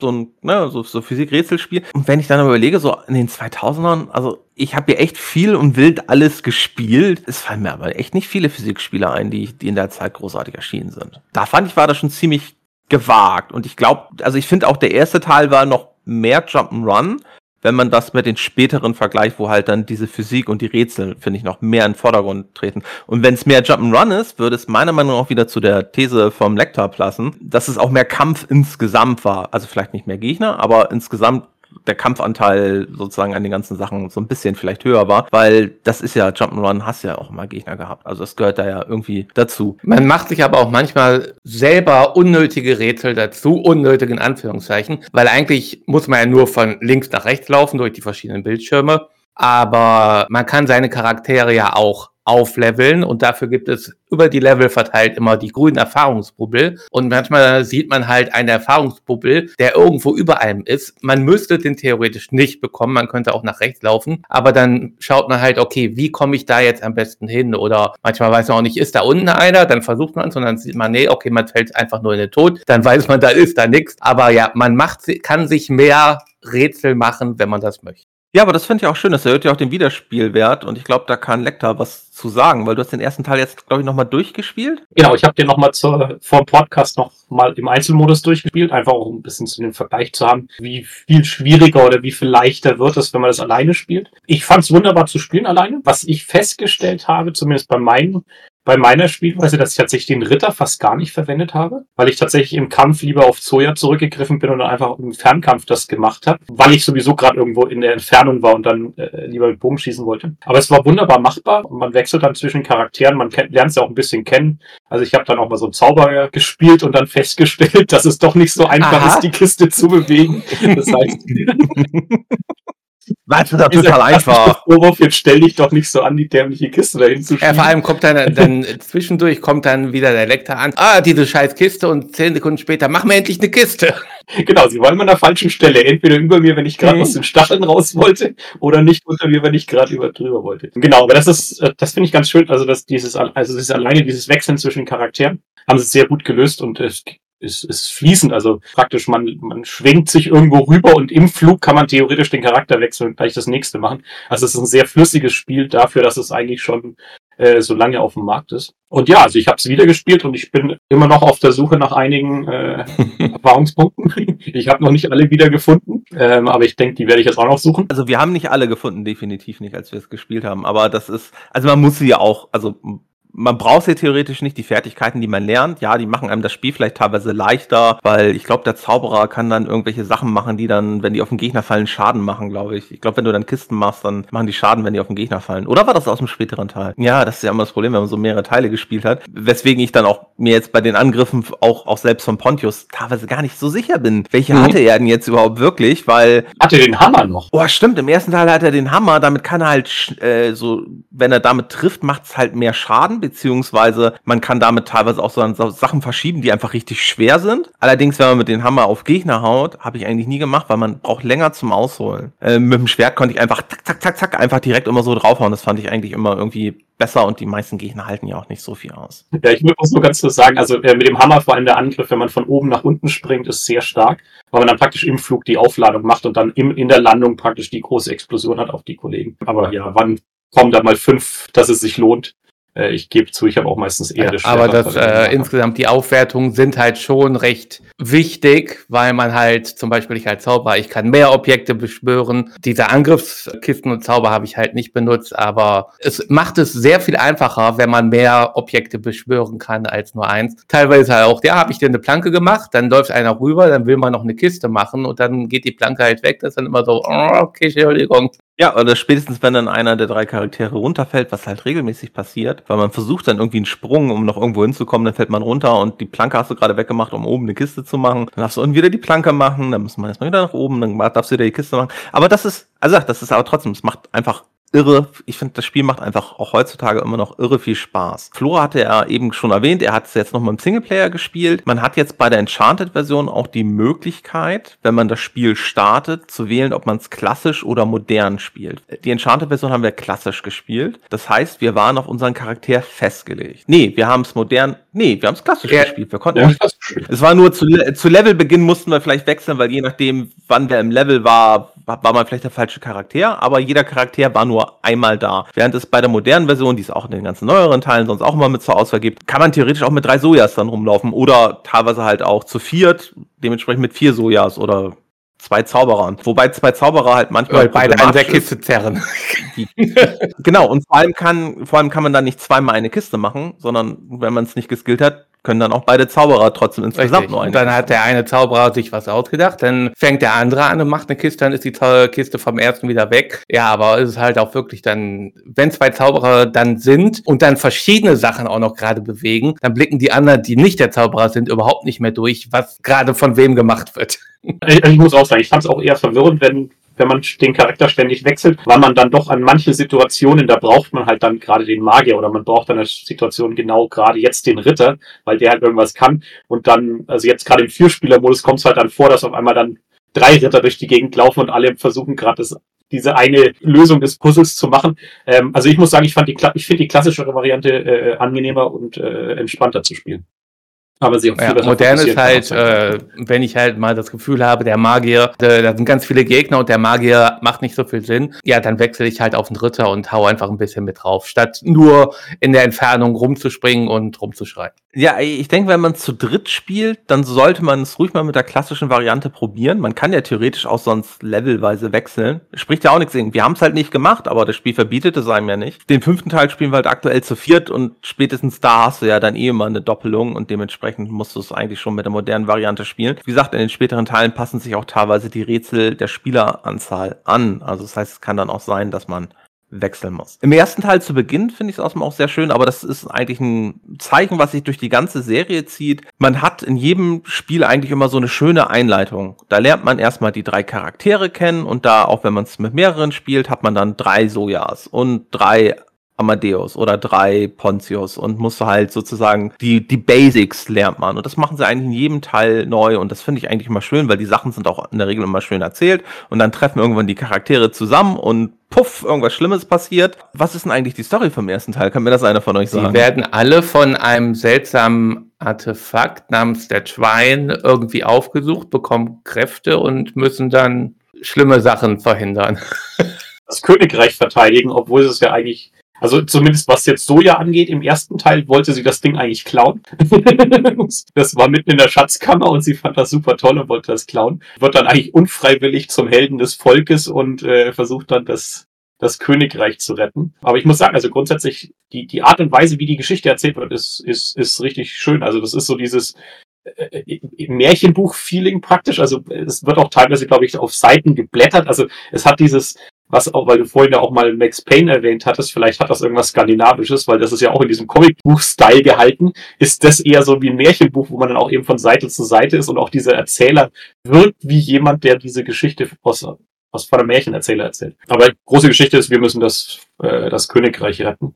so ein ne, so, so Physik-Rätselspiel. Und wenn ich dann überlege, so in den 2000ern, also ich habe hier echt viel und wild alles gespielt. Es fallen mir aber echt nicht viele Physikspiele ein, die, die in der Zeit großartig erschienen sind. Da fand ich, war das schon ziemlich gewagt. Und ich glaube, also ich finde auch der erste Teil war noch mehr Jump'n'Run wenn man das mit den späteren vergleicht, wo halt dann diese Physik und die Rätsel, finde ich, noch mehr in den Vordergrund treten. Und wenn es mehr Jump'n'Run ist, würde es meiner Meinung nach auch wieder zu der These vom Lektor passen, dass es auch mehr Kampf insgesamt war. Also vielleicht nicht mehr Gegner, aber insgesamt der Kampfanteil sozusagen an den ganzen Sachen so ein bisschen vielleicht höher war, weil das ist ja Jump'n'Run, hast ja auch mal Gegner gehabt. Also das gehört da ja irgendwie dazu. Man macht sich aber auch manchmal selber unnötige Rätsel dazu, unnötig in Anführungszeichen, weil eigentlich muss man ja nur von links nach rechts laufen durch die verschiedenen Bildschirme. Aber man kann seine Charaktere ja auch aufleveln. Und dafür gibt es über die Level verteilt immer die grünen Erfahrungsbubbel. Und manchmal sieht man halt einen Erfahrungsbubbel, der irgendwo über einem ist. Man müsste den theoretisch nicht bekommen, man könnte auch nach rechts laufen, aber dann schaut man halt, okay, wie komme ich da jetzt am besten hin? Oder manchmal weiß man auch nicht, ist da unten einer, dann versucht man es und dann sieht man, nee, okay, man fällt einfach nur in den Tod, dann weiß man, da ist da nichts, aber ja, man macht, kann sich mehr Rätsel machen, wenn man das möchte. Ja, aber das finde ich auch schön. Das erhöht ja auch den Wiederspielwert und ich glaube, da kann Lecter was zu sagen, weil du hast den ersten Teil jetzt, glaube ich, nochmal durchgespielt. Genau, ich habe den nochmal vor dem Podcast nochmal im Einzelmodus durchgespielt, einfach auch ein bisschen zu dem Vergleich zu haben, wie viel schwieriger oder wie viel leichter wird es, wenn man das alleine spielt. Ich fand es wunderbar zu spielen alleine. Was ich festgestellt habe, zumindest bei meinen bei meiner Spielweise, dass ich tatsächlich den Ritter fast gar nicht verwendet habe, weil ich tatsächlich im Kampf lieber auf Zoya zurückgegriffen bin und dann einfach im Fernkampf das gemacht habe, weil ich sowieso gerade irgendwo in der Entfernung war und dann äh, lieber mit Bogen schießen wollte. Aber es war wunderbar machbar und man wechselt dann zwischen Charakteren, man lernt es ja auch ein bisschen kennen. Also ich habe dann auch mal so einen Zauberer gespielt und dann festgestellt, *laughs* dass es doch nicht so einfach Aha. ist, die Kiste zu bewegen. *laughs* Das heißt, Was ist das total einfach. Vorwurf, jetzt stell dich doch nicht so an, die dämliche Kiste dahin zu schieben. Ja, vor allem kommt dann, dann zwischendurch kommt dann wieder der Lektor an. Ah, diese scheiß Kiste und zehn Sekunden später, mach mir endlich eine Kiste. Genau, sie waren an der falschen Stelle. Entweder über mir, wenn ich gerade mhm. aus den Stacheln raus wollte, oder nicht unter mir, wenn ich gerade über drüber wollte. Genau, aber das ist, äh, das finde ich ganz schön. Also, dass dieses, also ist alleine dieses Wechseln zwischen Charakteren haben sie sehr gut gelöst und es ist, ist fließend. Also praktisch, man, man schwingt sich irgendwo rüber und im Flug kann man theoretisch den Charakter wechseln und gleich das nächste machen. Also es ist ein sehr flüssiges Spiel dafür, dass es eigentlich schon äh, so lange auf dem Markt ist. Und ja, also ich habe es wieder gespielt und ich bin immer noch auf der Suche nach einigen äh, *laughs* Erfahrungspunkten. ich habe noch nicht alle wieder gefunden, ähm, aber ich denke, die werde ich jetzt auch noch suchen. Also wir haben nicht alle gefunden, definitiv nicht, als wir es gespielt haben. Aber das ist, also man muss sie ja auch, also man braucht ja theoretisch nicht die Fertigkeiten, die man lernt. Ja, die machen einem das Spiel vielleicht teilweise leichter, weil ich glaube, der Zauberer kann dann irgendwelche Sachen machen, die dann, wenn die auf den Gegner fallen, Schaden machen, glaube ich. Ich glaube, wenn du dann Kisten machst, dann machen die Schaden, wenn die auf den Gegner fallen. Oder war das aus dem späteren Teil? Ja, das ist ja immer das Problem, wenn man so mehrere Teile gespielt hat. Weswegen ich dann auch mir jetzt bei den Angriffen auch, auch selbst von Pontius teilweise gar nicht so sicher bin. Welche mhm. hatte er denn jetzt überhaupt wirklich? Weil. Hatte den Hammer noch. Oh, stimmt. Im ersten Teil hat er den Hammer. Damit kann er halt äh, so, wenn er damit trifft, macht es halt mehr Schaden, beziehungsweise man kann damit teilweise auch so Sachen verschieben, die einfach richtig schwer sind. Allerdings, wenn man mit dem Hammer auf Gegner haut, habe ich eigentlich nie gemacht, weil man braucht länger zum Ausholen. Äh, mit dem Schwert konnte ich einfach zack, zack, zack, zack, einfach direkt immer so draufhauen. Das fand ich eigentlich immer irgendwie besser und die meisten Gegner halten ja auch nicht so viel aus. Ja, ich muss nur ganz kurz sagen, also äh, mit dem Hammer vor allem der Angriff, wenn man von oben nach unten springt, ist sehr stark, weil man dann praktisch im Flug die Aufladung macht und dann im, in der Landung praktisch die große Explosion hat auf die Kollegen. Aber ja, wann kommen da mal fünf, dass es sich lohnt? Äh, ich gebe zu, ich habe auch meistens eher das Aber das äh, insgesamt die Aufwertungen sind halt schon recht wichtig, weil man halt zum Beispiel ich als Zauberer, ich kann mehr Objekte beschwören. Diese Angriffskisten und Zauber habe ich halt nicht benutzt, aber es macht es sehr viel einfacher, wenn man mehr Objekte beschwören kann als nur eins. Teilweise halt auch, ja, habe ich dir eine Planke gemacht, dann läuft einer rüber, dann will man noch eine Kiste machen und dann geht die Planke halt weg. Das ist dann immer so, oh, okay, Entschuldigung. Ja, oder spätestens, wenn dann einer der drei Charaktere runterfällt, was halt regelmäßig passiert, weil man versucht dann irgendwie einen Sprung, um noch irgendwo hinzukommen, dann fällt man runter und die Planke hast du gerade weggemacht, um oben eine Kiste zu machen. Dann darfst du irgendwie wieder die Planke machen, dann muss man erstmal wieder nach oben, dann darfst du wieder die Kiste machen. Aber das ist, also das ist aber trotzdem, es macht einfach irre. Ich finde, das Spiel macht einfach auch heutzutage immer noch irre viel Spaß. Flora hatte er eben schon erwähnt, er hat es jetzt nochmal im Singleplayer gespielt. Man hat jetzt bei der Enchanted-Version auch die Möglichkeit, wenn man das Spiel startet, zu wählen, ob man es klassisch oder modern spielt. Die Enchanted-Version haben wir klassisch gespielt. Das heißt, wir waren auf unseren Charakter festgelegt. Nee, wir haben es modern, nee, wir haben es klassisch ja. gespielt. Wir konnten ja, es war nur zu, zu Levelbeginn mussten wir vielleicht wechseln, weil je nachdem, wann der im Level war, war man vielleicht der falsche Charakter, aber jeder Charakter war nur einmal da. Während es bei der modernen Version, die es auch in den ganzen neueren Teilen sonst auch immer mit zur Auswahl gibt, kann man theoretisch auch mit drei Sojas dann rumlaufen oder teilweise halt auch zu viert, dementsprechend mit vier Sojas oder zwei Zauberern. Wobei zwei Zauberer halt manchmal. Beide an der Kiste zerren. *laughs* genau, und vor allem kann, vor allem kann man dann nicht zweimal eine Kiste machen, sondern wenn man es nicht geskillt hat, können dann auch beide Zauberer trotzdem insgesamt Richtig. nur eine. Und dann hat der eine Zauberer sich was ausgedacht, dann fängt der andere an und macht eine Kiste, dann ist die Kiste vom ersten wieder weg. Ja, aber es ist halt auch wirklich dann, wenn zwei Zauberer dann sind und dann verschiedene Sachen auch noch gerade bewegen, dann blicken die anderen, die nicht der Zauberer sind, überhaupt nicht mehr durch, was gerade von wem gemacht wird. Ich, ich muss auch sagen, ich fand es auch eher verwirrend, wenn wenn man den Charakter ständig wechselt, weil man dann doch an manche Situationen, da braucht man halt dann gerade den Magier oder man braucht dann eine Situation genau gerade jetzt den Ritter, weil der halt irgendwas kann. Und dann, also jetzt gerade im Vierspieler-Modus kommt es halt dann vor, dass auf einmal dann drei Ritter durch die Gegend laufen und alle versuchen gerade diese eine Lösung des Puzzles zu machen. Ähm, also ich muss sagen, ich fand die, ich finde die klassischere Variante äh, angenehmer und äh, entspannter zu spielen. Aber sie auch ja, modern ist halt, äh, wenn ich halt mal das Gefühl habe, der Magier, äh, da sind ganz viele Gegner und der Magier macht nicht so viel Sinn, ja, dann wechsle ich halt auf den Ritter und hau einfach ein bisschen mit drauf, statt nur in der Entfernung rumzuspringen und rumzuschreien. Ja, ich denke, wenn man zu dritt spielt, dann sollte man es ruhig mal mit der klassischen Variante probieren. Man kann ja theoretisch auch sonst levelweise wechseln. Spricht ja auch nichts gegen. Wir haben es halt nicht gemacht, aber das Spiel verbietet es einem ja nicht. Den fünften Teil spielen wir halt aktuell zu viert und spätestens da hast du ja dann eh immer eine Doppelung und dementsprechend musst du es eigentlich schon mit der modernen Variante spielen. Wie gesagt, in den späteren Teilen passen sich auch teilweise die Rätsel der Spieleranzahl an. Also das heißt, es kann dann auch sein, dass man wechseln muss. Im ersten Teil zu Beginn finde ich es auch sehr schön, aber das ist eigentlich ein Zeichen, was sich durch die ganze Serie zieht. Man hat in jedem Spiel eigentlich immer so eine schöne Einleitung. Da lernt man erstmal die drei Charaktere kennen und da, auch wenn man es mit mehreren spielt, hat man dann drei Sojas und drei Amadeus oder drei Pontius und musst du halt sozusagen die, die Basics lernt man. Und das machen sie eigentlich in jedem Teil neu und das finde ich eigentlich immer schön, weil die Sachen sind auch in der Regel immer schön erzählt und dann treffen irgendwann die Charaktere zusammen und puff, irgendwas Schlimmes passiert. Was ist denn eigentlich die Story vom ersten Teil? Kann mir das einer von euch sagen? Die werden alle von einem seltsamen Artefakt namens der Schwein irgendwie aufgesucht, bekommen Kräfte und müssen dann schlimme Sachen verhindern. *laughs* Das Königreich verteidigen, obwohl es ja eigentlich also zumindest was jetzt Soja angeht, im ersten Teil wollte sie das Ding eigentlich klauen. *laughs* das war mitten in der Schatzkammer und sie fand das super toll und wollte das klauen. Wird dann eigentlich unfreiwillig zum Helden des Volkes und äh, versucht dann das, das Königreich zu retten. Aber ich muss sagen, also grundsätzlich, die, die Art und Weise, wie die Geschichte erzählt wird, ist, ist, ist richtig schön. Also das ist so dieses Märchenbuch-Feeling praktisch. Also es wird auch teilweise, glaube ich, auf Seiten geblättert. Also es hat dieses was auch, weil du vorhin ja auch mal Max Payne erwähnt hattest, vielleicht hat das irgendwas Skandinavisches, weil das ist ja auch in diesem Comicbuch-Style gehalten, ist das eher so wie ein Märchenbuch, wo man dann auch eben von Seite zu Seite ist und auch dieser Erzähler wirkt wie jemand, der diese Geschichte aus, aus von einem Märchenerzähler erzählt. Aber große Geschichte ist, wir müssen das, äh, das Königreich retten.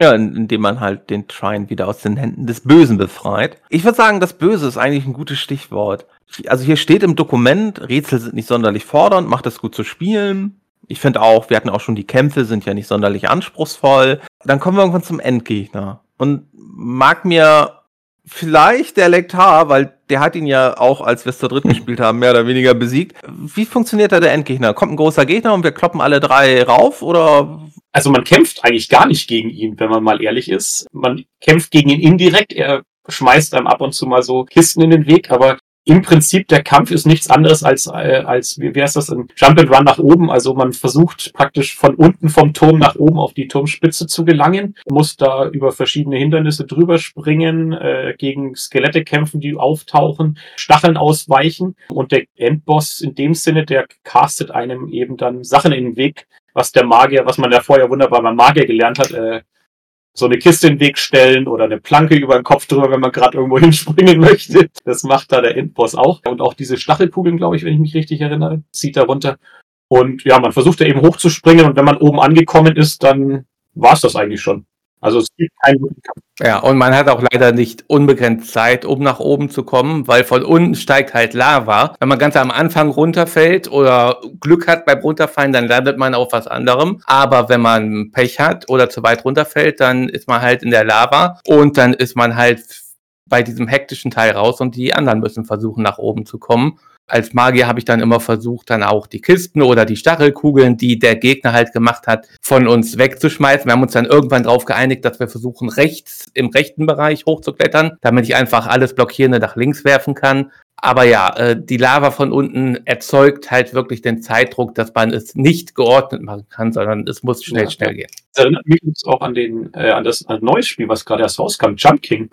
Ja, indem man halt den Trine wieder aus den Händen des Bösen befreit. Ich würde sagen, das Böse ist eigentlich ein gutes Stichwort. Also hier steht im Dokument, Rätsel sind nicht sonderlich fordernd, macht es gut zu spielen, ich finde auch, wir hatten auch schon die Kämpfe, sind ja nicht sonderlich anspruchsvoll. Dann kommen wir irgendwann zum Endgegner. Und mag mir vielleicht der Lektar, weil der hat ihn ja auch, als wir es zu dritt gespielt haben, mehr oder weniger besiegt. Wie funktioniert da der Endgegner? Kommt ein großer Gegner und wir kloppen alle drei rauf oder? Also man kämpft eigentlich gar nicht gegen ihn, wenn man mal ehrlich ist. Man kämpft gegen ihn indirekt. Er schmeißt einem ab und zu mal so Kisten in den Weg, aber im Prinzip der Kampf ist nichts anderes als, äh, als wie, wie heißt das, ein Jump and Run nach oben. Also man versucht praktisch von unten vom Turm nach oben auf die Turmspitze zu gelangen, muss da über verschiedene Hindernisse drüber springen, äh, gegen Skelette kämpfen, die auftauchen, Stacheln ausweichen und der Endboss in dem Sinne, der castet einem eben dann Sachen in den Weg, was der Magier, was man ja vorher wunderbar beim Magier gelernt hat, äh, so eine Kiste in den Weg stellen oder eine Planke über den Kopf drüber, wenn man gerade irgendwo *laughs* hinspringen möchte. Das macht da der Endboss auch. Und auch diese Stachelkugeln, glaube ich, wenn ich mich richtig erinnere, zieht da runter. Und ja, man versucht da eben hochzuspringen und wenn man oben angekommen ist, dann war es das eigentlich schon. Also es gibt keinen. Ja, und man hat auch leider nicht unbegrenzt Zeit, um nach oben zu kommen, weil von unten steigt halt Lava. Wenn man ganz am Anfang runterfällt oder Glück hat beim Runterfallen, dann landet man auf was anderem. Aber wenn man Pech hat oder zu weit runterfällt, dann ist man halt in der Lava und dann ist man halt bei diesem hektischen Teil raus und die anderen müssen versuchen, nach oben zu kommen als Magier habe ich dann immer versucht, dann auch die Kisten oder die Stachelkugeln, die der Gegner halt gemacht hat, von uns wegzuschmeißen. Wir haben uns dann irgendwann darauf geeinigt, dass wir versuchen, rechts im rechten Bereich hochzuklettern, damit ich einfach alles Blockierende nach links werfen kann. Aber ja, äh, die Lava von unten erzeugt halt wirklich den Zeitdruck, dass man es nicht geordnet machen kann, sondern es muss schnell, ja, schnell gehen. Das erinnert mich auch an, den, äh, an das an neues Spiel, was gerade erst rauskam, Jump King.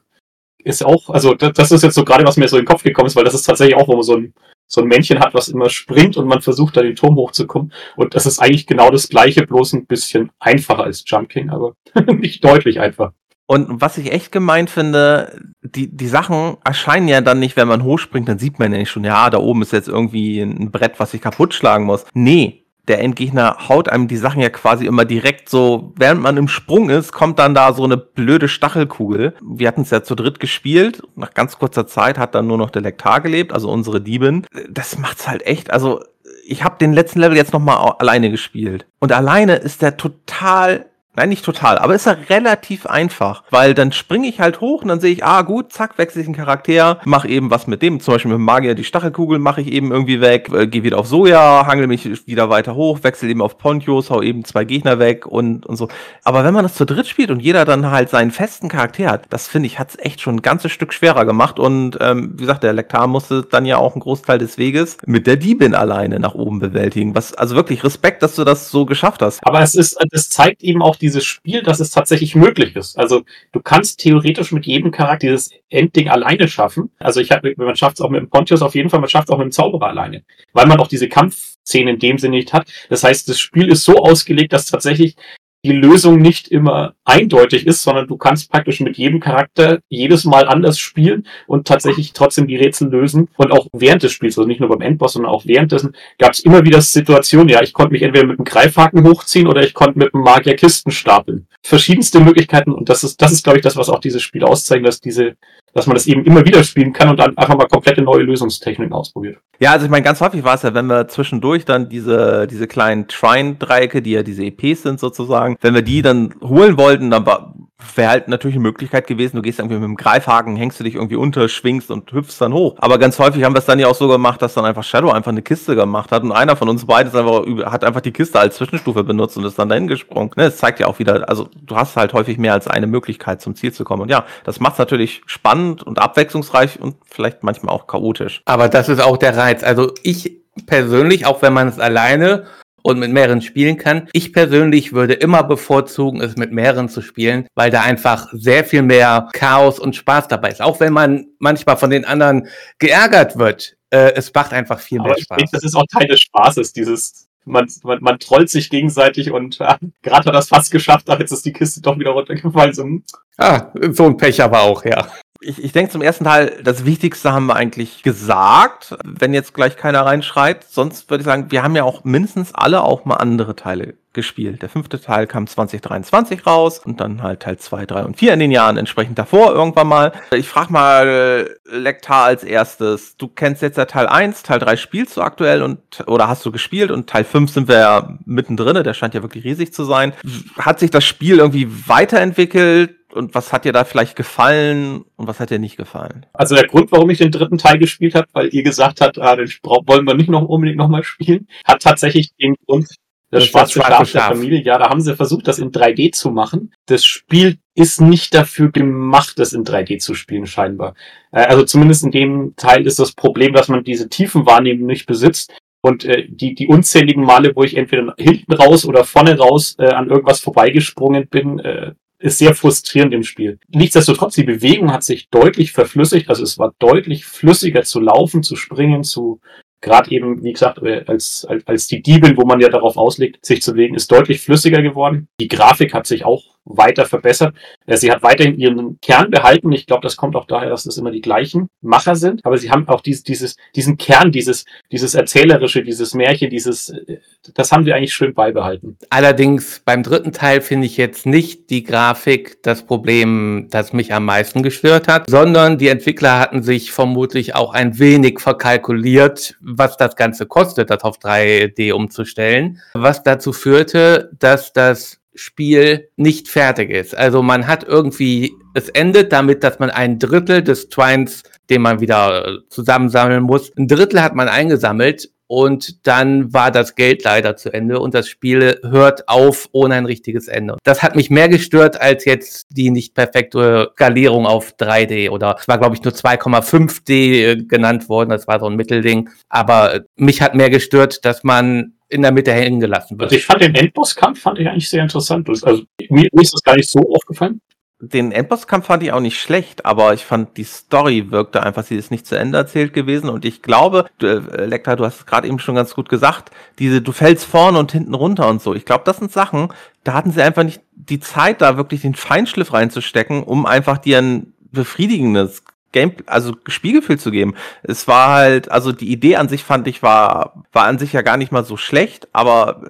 Ist auch, also das, das ist jetzt so gerade, was mir so in den Kopf gekommen ist, weil das ist tatsächlich auch, wo man so ein so ein Männchen hat, was immer springt und man versucht da den Turm hochzukommen. Und das ist eigentlich genau das gleiche, bloß ein bisschen einfacher als Jump King, aber *laughs* nicht deutlich einfach. Und was ich echt gemein finde, die, die Sachen erscheinen ja dann nicht, wenn man hochspringt, dann sieht man ja nicht schon, ja, da oben ist jetzt irgendwie ein Brett, was ich kaputt schlagen muss. Nee, der Endgegner haut einem die Sachen ja quasi immer direkt so, während man im Sprung ist, kommt dann da so eine blöde Stachelkugel. Wir hatten es ja zu dritt gespielt. Nach ganz kurzer Zeit hat dann nur noch der Lektar gelebt, also unsere Diebin. Das macht's halt echt, also ich habe den letzten Level jetzt nochmal alleine gespielt. Und alleine ist der total Nein, nicht total, aber ist ja relativ einfach, weil dann springe ich halt hoch und dann sehe ich, ah gut, zack, wechsle ich einen Charakter, mach eben was mit dem, zum Beispiel mit dem Magier die Stachelkugel mache ich eben irgendwie weg, äh, gehe wieder auf Soja, hangel mich wieder weiter hoch, wechsle eben auf Pontius, hau eben zwei Gegner weg und, und so. Aber wenn man das zu dritt spielt und jeder dann halt seinen festen Charakter hat, das finde ich, hat es echt schon ein ganzes Stück schwerer gemacht und ähm, wie gesagt, der Lektar musste dann ja auch einen Großteil des Weges mit der Diebin alleine nach oben bewältigen. Was, also wirklich Respekt, dass du das so geschafft hast. Aber es ist, es zeigt eben auch dieses Spiel, dass es tatsächlich möglich ist. Also du kannst theoretisch mit jedem Charakter dieses Endding alleine schaffen. Also ich habe, man schafft es auch mit dem Pontius auf jeden Fall, man schafft es auch mit dem Zauberer alleine, weil man auch diese Kampfszene in dem Sinne nicht hat. Das heißt, das Spiel ist so ausgelegt, dass tatsächlich die Lösung nicht immer eindeutig ist, sondern du kannst praktisch mit jedem Charakter jedes Mal anders spielen und tatsächlich trotzdem die Rätsel lösen. Und auch während des Spiels, also nicht nur beim Endboss, sondern auch währenddessen, gab es immer wieder Situationen, ja, ich konnte mich entweder mit einem Greifhaken hochziehen oder ich konnte mit einem Magier Kisten stapeln. Verschiedenste Möglichkeiten und das ist, das ist, glaube ich, das, was auch dieses Spiel auszeichnet, dass diese dass man das eben immer wieder spielen kann und dann einfach mal komplette neue Lösungstechniken ausprobiert. Ja, also ich meine, ganz häufig war es ja, wenn wir zwischendurch dann diese, diese kleinen Shrine-Dreiecke, die ja diese EPs sind sozusagen, wenn wir die dann holen wollten, dann war, wäre halt natürlich eine Möglichkeit gewesen, du gehst irgendwie mit dem Greifhaken, hängst du dich irgendwie unter, schwingst und hüpfst dann hoch. Aber ganz häufig haben wir es dann ja auch so gemacht, dass dann einfach Shadow einfach eine Kiste gemacht hat und einer von uns beiden einfach, hat einfach die Kiste als Zwischenstufe benutzt und ist dann dahin gesprungen. Ne, das zeigt ja auch wieder, also du hast halt häufig mehr als eine Möglichkeit zum Ziel zu kommen. Und ja, das macht es natürlich spannend und abwechslungsreich und vielleicht manchmal auch chaotisch. Aber das ist auch der Reiz. Also ich persönlich, auch wenn man es alleine und mit mehreren spielen kann. Ich persönlich würde immer bevorzugen, es mit mehreren zu spielen, weil da einfach sehr viel mehr Chaos und Spaß dabei ist. Auch wenn man manchmal von den anderen geärgert wird. Äh, es macht einfach viel Aber mehr ich Spaß. denke, das ist auch Teil des Spaßes, dieses man, man, man trollt sich gegenseitig und äh, gerade hat das fast geschafft, ach, jetzt ist die Kiste doch wieder runtergefallen. So, hm. ah, so ein Pech aber auch, ja. Ich, ich denke zum ersten Teil, das Wichtigste haben wir eigentlich gesagt, wenn jetzt gleich keiner reinschreit. Sonst würde ich sagen, wir haben ja auch mindestens alle auch mal andere Teile gespielt. Der fünfte Teil kam 2023 raus und dann halt Teil 2, 3 und 4 in den Jahren entsprechend davor irgendwann mal. Ich frage mal Lektar als erstes. Du kennst jetzt ja Teil 1, Teil 3 spielst du aktuell und oder hast du gespielt und Teil 5 sind wir ja mittendrin, der scheint ja wirklich riesig zu sein. Hat sich das Spiel irgendwie weiterentwickelt? Und was hat dir da vielleicht gefallen und was hat dir nicht gefallen? Also der Grund, warum ich den dritten Teil gespielt habe, weil ihr gesagt habt, ah, den wollen wir nicht noch unbedingt nochmal spielen, hat tatsächlich den Grund, das, das schwarze Schaf, Schaf der Familie, ja, da haben sie versucht, das in 3D zu machen. Das Spiel ist nicht dafür gemacht, das in 3D zu spielen, scheinbar. Äh, also zumindest in dem Teil ist das Problem, dass man diese Tiefenwahrnehmung nicht besitzt. Und äh, die, die unzähligen Male, wo ich entweder hinten raus oder vorne raus äh, an irgendwas vorbeigesprungen bin, äh, ist sehr frustrierend im Spiel. Nichtsdestotrotz, die Bewegung hat sich deutlich verflüssigt. Also es war deutlich flüssiger zu laufen, zu springen, zu gerade eben, wie gesagt, äh, als, als, als die Diebin, wo man ja darauf auslegt, sich zu bewegen, ist deutlich flüssiger geworden. Die Grafik hat sich auch weiter verbessert. Äh, sie hat weiterhin ihren Kern behalten. Ich glaube, das kommt auch daher, dass das immer die gleichen Macher sind. Aber sie haben auch dieses, dieses, diesen Kern, dieses, dieses Erzählerische, dieses Märchen, dieses, äh, das haben sie eigentlich schön beibehalten. Allerdings beim dritten Teil finde ich jetzt nicht die Grafik das Problem, das mich am meisten gestört hat, sondern die Entwickler hatten sich vermutlich auch ein wenig verkalkuliert, was das Ganze kostet, das auf 3D umzustellen, was dazu führte, dass das Spiel nicht fertig ist. Also man hat irgendwie, es endet damit, dass man ein Drittel des Twines, den man wieder zusammensammeln muss, ein Drittel hat man eingesammelt und dann war das Geld leider zu Ende und das Spiel hört auf ohne ein richtiges Ende. Das hat mich mehr gestört als jetzt die nicht perfekte Skalierung auf 3D oder es war glaube ich nur 2,5D genannt worden, das war so ein Mittelding, aber mich hat mehr gestört, dass man in der Mitte hängen gelassen wird. Also ich fand den Endbosskampf fand ich eigentlich sehr interessant. Also mir, ist das gar nicht so aufgefallen. Den Endbosskampf fand ich auch nicht schlecht, aber ich fand die Story wirkte einfach, sie ist nicht zu Ende erzählt gewesen und ich glaube, du, äh, Lekta, du hast es gerade eben schon ganz gut gesagt, diese, du fällst vorne und hinten runter und so. Ich glaube, das sind Sachen, da hatten sie einfach nicht die Zeit, da wirklich den Feinschliff reinzustecken, um einfach dir ein befriedigendes Game, also Spielgefühl zu geben. Es war halt, also die Idee an sich fand ich war, war an sich ja gar nicht mal so schlecht, aber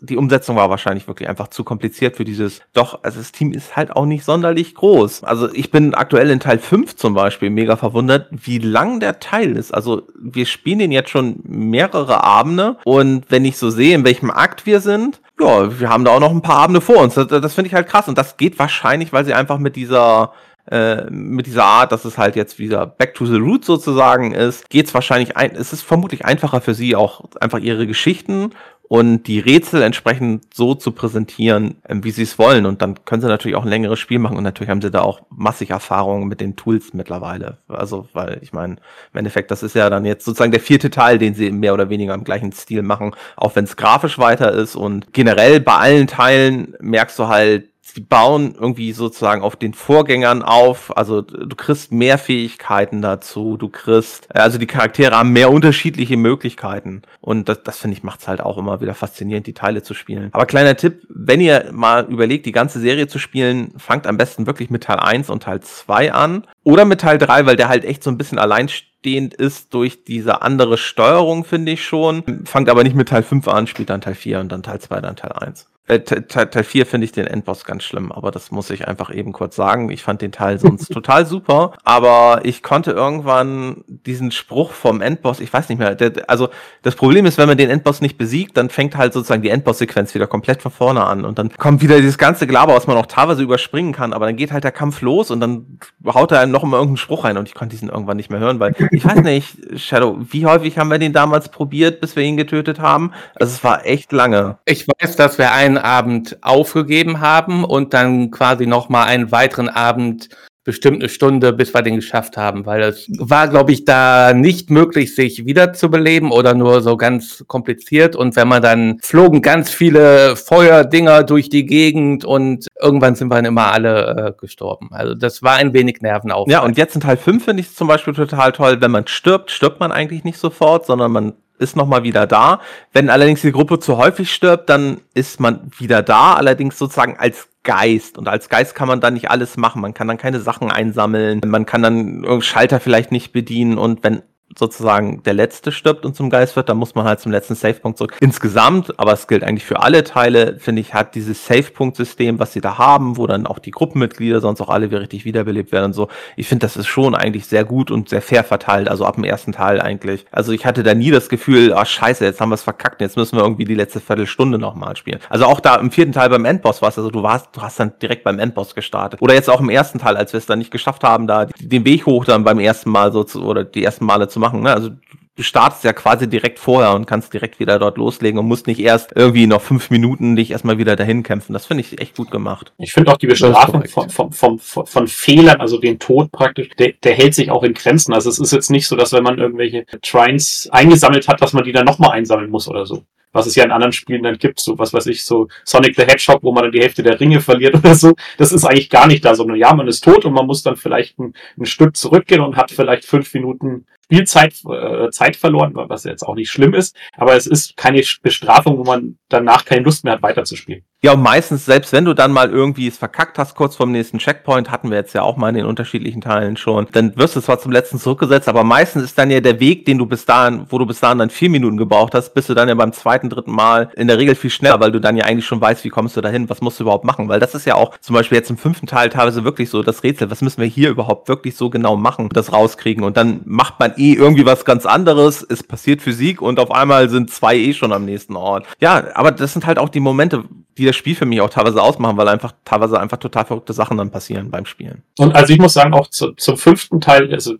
die Umsetzung war wahrscheinlich wirklich einfach zu kompliziert für dieses, doch, also das Team ist halt auch nicht sonderlich groß. Also ich bin aktuell in Teil 5 zum Beispiel mega verwundert, wie lang der Teil ist. Also wir spielen den jetzt schon mehrere Abende und wenn ich so sehe, in welchem Akt wir sind, ja, wir haben da auch noch ein paar Abende vor uns. Das, das finde ich halt krass. Und das geht wahrscheinlich, weil sie einfach mit dieser äh, mit dieser Art, dass es halt jetzt wieder Back to the Root sozusagen ist, geht es wahrscheinlich ein, es ist vermutlich einfacher für sie auch einfach ihre Geschichten und die Rätsel entsprechend so zu präsentieren, ähm, wie sie es wollen. Und dann können sie natürlich auch ein längeres Spiel machen. Und natürlich haben sie da auch massig Erfahrung mit den Tools mittlerweile. Also, weil ich meine, im Endeffekt, das ist ja dann jetzt sozusagen der vierte Teil, den sie mehr oder weniger im gleichen Stil machen, auch wenn es grafisch weiter ist. Und generell bei allen Teilen merkst du halt, sie bauen irgendwie sozusagen auf den Vorgängern auf. Also du kriegst mehr Fähigkeiten dazu, du kriegst, also die Charaktere haben mehr unterschiedliche Möglichkeiten. Und das, das finde ich macht es halt auch immer wieder faszinierend, die Teile zu spielen. Aber kleiner Tipp, wenn ihr mal überlegt, die ganze Serie zu spielen, fangt am besten wirklich mit Teil 1 und Teil 2 an. Oder mit Teil 3, weil der halt echt so ein bisschen alleinstehend ist durch diese andere Steuerung, finde ich schon. Fangt aber nicht mit Teil 5 an, spielt dann Teil 4 und dann Teil 2, dann Teil 1. Äh, Teil 4 finde ich den Endboss ganz schlimm, aber das muss ich einfach eben kurz sagen. Ich fand den Teil sonst *laughs* total super, aber ich konnte irgendwann diesen Spruch vom Endboss, ich weiß nicht mehr, der, also das Problem ist, wenn man den Endboss nicht besiegt, dann fängt halt sozusagen die Endboss-Sequenz wieder komplett von vorne an und dann kommt wieder dieses ganze Gelaber, was man auch teilweise überspringen kann, aber dann geht halt der Kampf los und dann haut er einem noch immer irgendeinen Spruch rein und ich konnte diesen irgendwann nicht mehr hören, weil ich weiß nicht, Shadow, wie häufig haben wir den damals probiert, bis wir ihn getötet haben? Also es war echt lange. Ich weiß, dass wir einen einen Abend aufgegeben haben und dann quasi nochmal einen weiteren Abend bestimmt eine Stunde, bis wir den geschafft haben, weil es war, glaube ich, da nicht möglich, sich wiederzubeleben oder nur so ganz kompliziert. Und wenn man dann flogen ganz viele Feuerdinger durch die Gegend und irgendwann sind wir dann immer alle äh, gestorben. Also das war ein wenig Nervenaufwand. Ja, und jetzt in Teil 5 finde ich es zum Beispiel total toll, wenn man stirbt, stirbt man eigentlich nicht sofort, sondern man ist nochmal wieder da. Wenn allerdings die Gruppe zu häufig stirbt, dann ist man wieder da, allerdings sozusagen als Geist. Und als Geist kann man dann nicht alles machen. Man kann dann keine Sachen einsammeln. Man kann dann Schalter vielleicht nicht bedienen. Und wenn sozusagen der letzte stirbt und zum Geist wird, dann muss man halt zum letzten Savepunkt zurück. Insgesamt, aber es gilt eigentlich für alle Teile, finde ich, hat dieses Savepunkt-System, was sie da haben, wo dann auch die Gruppenmitglieder sonst auch alle richtig wiederbelebt werden und so. Ich finde, das ist schon eigentlich sehr gut und sehr fair verteilt, also ab dem ersten Teil eigentlich. Also ich hatte da nie das Gefühl, ah oh, scheiße, jetzt haben wir es verkackt, jetzt müssen wir irgendwie die letzte Viertelstunde nochmal spielen. Also auch da im vierten Teil beim Endboss warst, also du warst, du hast dann direkt beim Endboss gestartet. Oder jetzt auch im ersten Teil, als wir es dann nicht geschafft haben, da den Weg hoch dann beim ersten Mal so zu, oder die ersten Male zu machen. Ne? Also du startest ja quasi direkt vorher und kannst direkt wieder dort loslegen und musst nicht erst irgendwie noch fünf Minuten dich erstmal wieder dahin kämpfen. Das finde ich echt gut gemacht. Ich finde auch die Bestrafung von, von, von, von, Fehlern, also den Tod praktisch, der, der hält sich auch in Grenzen. Also es ist jetzt nicht so, dass wenn man irgendwelche Trines eingesammelt hat, dass man die dann nochmal einsammeln muss oder so was es ja in anderen Spielen dann gibt, so was weiß ich, so Sonic the Hedgehog, wo man dann die Hälfte der Ringe verliert *laughs* oder so. Das ist eigentlich gar nicht da, sondern ja, man ist tot und man muss dann vielleicht ein, ein Stück zurückgehen und hat vielleicht fünf Minuten Spielzeit äh, Zeit verloren, was jetzt auch nicht schlimm ist, aber es ist keine Bestrafung, wo man danach keine Lust mehr hat, weiterzuspielen. Ja, und meistens, selbst wenn du dann mal irgendwie es verkackt hast, kurz vorm nächsten Checkpoint, hatten wir jetzt ja auch mal in den unterschiedlichen Teilen schon, dann wirst du zwar zum letzten zurückgesetzt, aber meistens ist dann ja der Weg, den du bis dahin, wo du bis dahin dann vier Minuten gebraucht hast, bist du dann ja beim zweiten, dritten Mal in der Regel viel schneller, weil du dann ja eigentlich schon weißt, wie kommst du dahin, was musst du überhaupt machen, weil das ist ja auch zum Beispiel jetzt im fünften Teil teilweise wirklich so das Rätsel, was müssen wir hier überhaupt wirklich so genau machen, das rauskriegen? Und dann macht man eh irgendwie was ganz anderes, es passiert Physik und auf einmal sind zwei eh schon am nächsten Ort. Ja, aber das sind halt auch die Momente, die das Spiel für mich auch teilweise ausmachen, weil einfach teilweise einfach total verrückte Sachen dann passieren beim Spielen. Und also ich muss sagen, auch zu, zum fünften Teil, also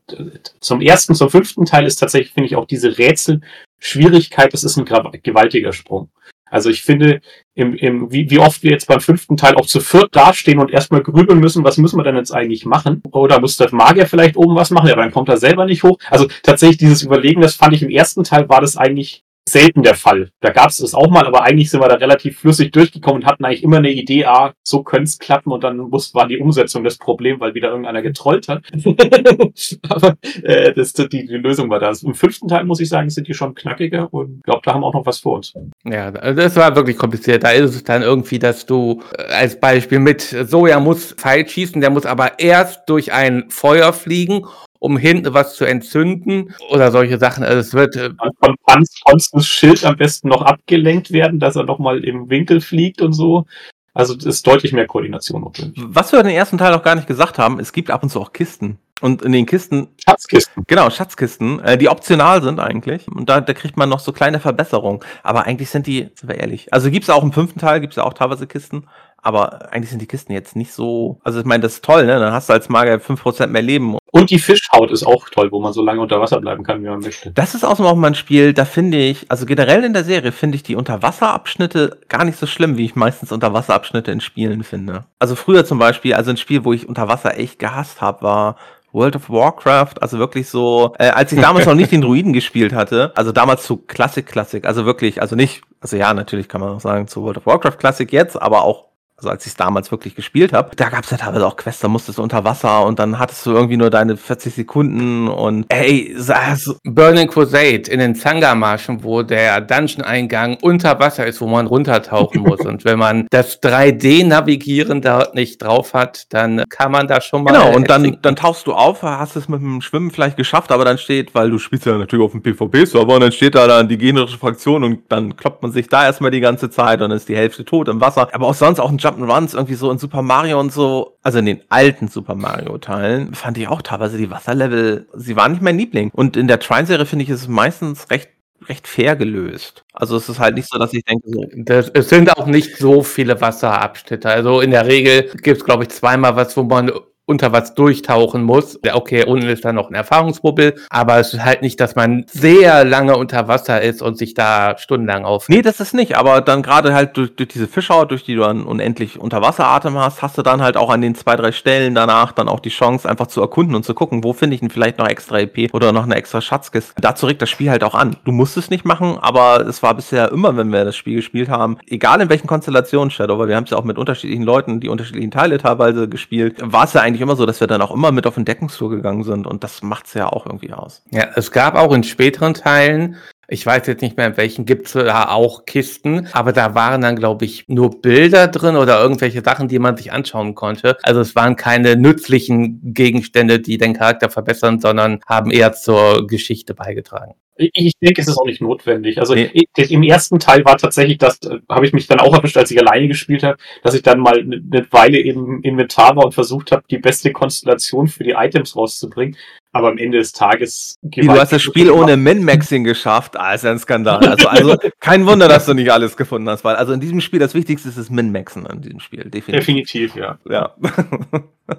zum ersten, zum fünften Teil ist tatsächlich, finde ich, auch diese Rätselschwierigkeit, das ist ein gewaltiger Sprung. Also ich finde, im, im, wie, wie oft wir jetzt beim fünften Teil auch zu viert dastehen und erstmal grübeln müssen, was müssen wir denn jetzt eigentlich machen? Oder muss der Magier vielleicht oben was machen? Ja, dann kommt er selber nicht hoch. Also tatsächlich dieses Überlegen, das fand ich im ersten Teil, war das eigentlich selten der Fall. Da gab es das auch mal, aber eigentlich sind wir da relativ flüssig durchgekommen und hatten eigentlich immer eine Idee, ah, so könnte es klappen und dann muss, war die Umsetzung das Problem, weil wieder irgendeiner getrollt hat. *laughs* aber äh, das, die, die Lösung war da. Im fünften Teil, muss ich sagen, sind die schon knackiger und ich glaube, da haben wir auch noch was vor uns. Ja, das war wirklich kompliziert. Da ist es dann irgendwie, dass du äh, als Beispiel mit Soja muss Pfeil schießen, der muss aber erst durch ein Feuer fliegen um hinten was zu entzünden oder solche Sachen. Also es wird äh, von Panz Konstans Schild am besten noch abgelenkt werden, dass er nochmal im Winkel fliegt und so. Also es ist deutlich mehr Koordination notwendig. Was wir in den ersten Teil noch gar nicht gesagt haben, es gibt ab und zu auch Kisten. Und in den Kisten, Schatzkisten. genau, Schatzkisten, äh, die optional sind eigentlich. Und da, da kriegt man noch so kleine Verbesserungen. Aber eigentlich sind die, sind wir ehrlich, also gibt's auch im fünften Teil, gibt's ja auch teilweise Kisten. Aber eigentlich sind die Kisten jetzt nicht so. Also ich meine, das ist toll, ne? Dann hast du als Magier 5% mehr Leben. Und die Fischhaut ist auch toll, wo man so lange unter Wasser bleiben kann, wie man möchte. Das ist auch mal ein Spiel, da finde ich, also generell in der Serie finde ich die Unterwasserabschnitte gar nicht so schlimm, wie ich meistens Unterwasserabschnitte in Spielen finde. Also früher zum Beispiel, also ein Spiel, wo ich Unterwasser echt gehasst habe, war World of Warcraft, also wirklich so, äh, als ich damals noch nicht den *laughs* Druiden gespielt hatte, also damals zu Klassik Klassik, also wirklich, also nicht, also ja, natürlich kann man auch sagen zu World of Warcraft Klassik jetzt, aber auch also als ich es damals wirklich gespielt habe, da gab es ja teilweise auch Quests, da musstest du unter Wasser und dann hattest du irgendwie nur deine 40 Sekunden und ey, also, Burning Crusade in den Zanga-Marschen, wo der Dungeon-Eingang unter Wasser ist, wo man runtertauchen *laughs* muss. Und wenn man das 3D-Navigieren da nicht drauf hat, dann kann man da schon mal. genau, und dann, dann tauchst du auf, hast es mit dem Schwimmen vielleicht geschafft, aber dann steht, weil du spielst ja natürlich auf dem PvP-Server und dann steht da dann die generische Fraktion und dann kloppt man sich da erstmal die ganze Zeit und dann ist die Hälfte tot im Wasser. Aber auch sonst auch ein Jump'n'Runs irgendwie so in Super Mario und so, also in den alten Super Mario Teilen, fand ich auch teilweise die Wasserlevel, sie waren nicht mein Liebling. Und in der Trine-Serie finde ich es meistens recht recht fair gelöst. Also es ist halt nicht so, dass ich denke so, Das, es sind auch nicht so viele Wasserabschnitte. Also in der Regel gibt es, glaube ich, zweimal was, wo man unter was durchtauchen muss. Okay, unten ist dann noch ein Erfahrungsbubbel, aber es ist halt nicht, dass man sehr lange unter Wasser ist und sich da stundenlang auf. Nee, das ist nicht, aber dann gerade halt durch, durch diese Fischhaut, durch die du dann unendlich Unterwasseratem hast, hast du dann halt auch an den zwei, drei Stellen danach dann auch die Chance, einfach zu erkunden und zu gucken, wo finde ich denn vielleicht noch extra EP oder noch eine extra Schatzkiste. Dazu regt das Spiel halt auch an. Du musst es nicht machen, aber es war bisher immer, wenn wir das Spiel gespielt haben, egal in welchen Konstellationen, Shadow, weil wir haben es ja auch mit unterschiedlichen Leuten, die unterschiedlichen Teile teilweise gespielt, war es ja eigentlich immer so, dass wir dann auch immer mit auf Entdeckungstour gegangen sind und das macht's ja auch irgendwie aus. Ja, es gab auch in späteren Teilen, ich weiß jetzt nicht mehr in welchen, gibt es da auch Kisten, aber da waren dann, glaube ich, nur Bilder drin oder irgendwelche Sachen, die man sich anschauen konnte. Also es waren keine nützlichen Gegenstände, die den Charakter verbessern, sondern haben eher zur Geschichte beigetragen. Ich, denke, es ist auch nicht notwendig. Also Nee. im ersten Teil war tatsächlich das, äh, habe ich mich dann auch erwischt, als ich alleine gespielt habe, dass ich dann mal eine ne Weile im Inventar war und versucht habe, die beste Konstellation für die Items rauszubringen. Aber am Ende des Tages Wie, du hast das Spiel ohne Min-Maxing geschafft. Ah, ist ja ein Skandal. Also, also kein Wunder, dass du nicht alles gefunden hast, weil also in diesem Spiel das Wichtigste ist das Min-Maxen in diesem Spiel. Definitiv. Definitiv, ja. Ja.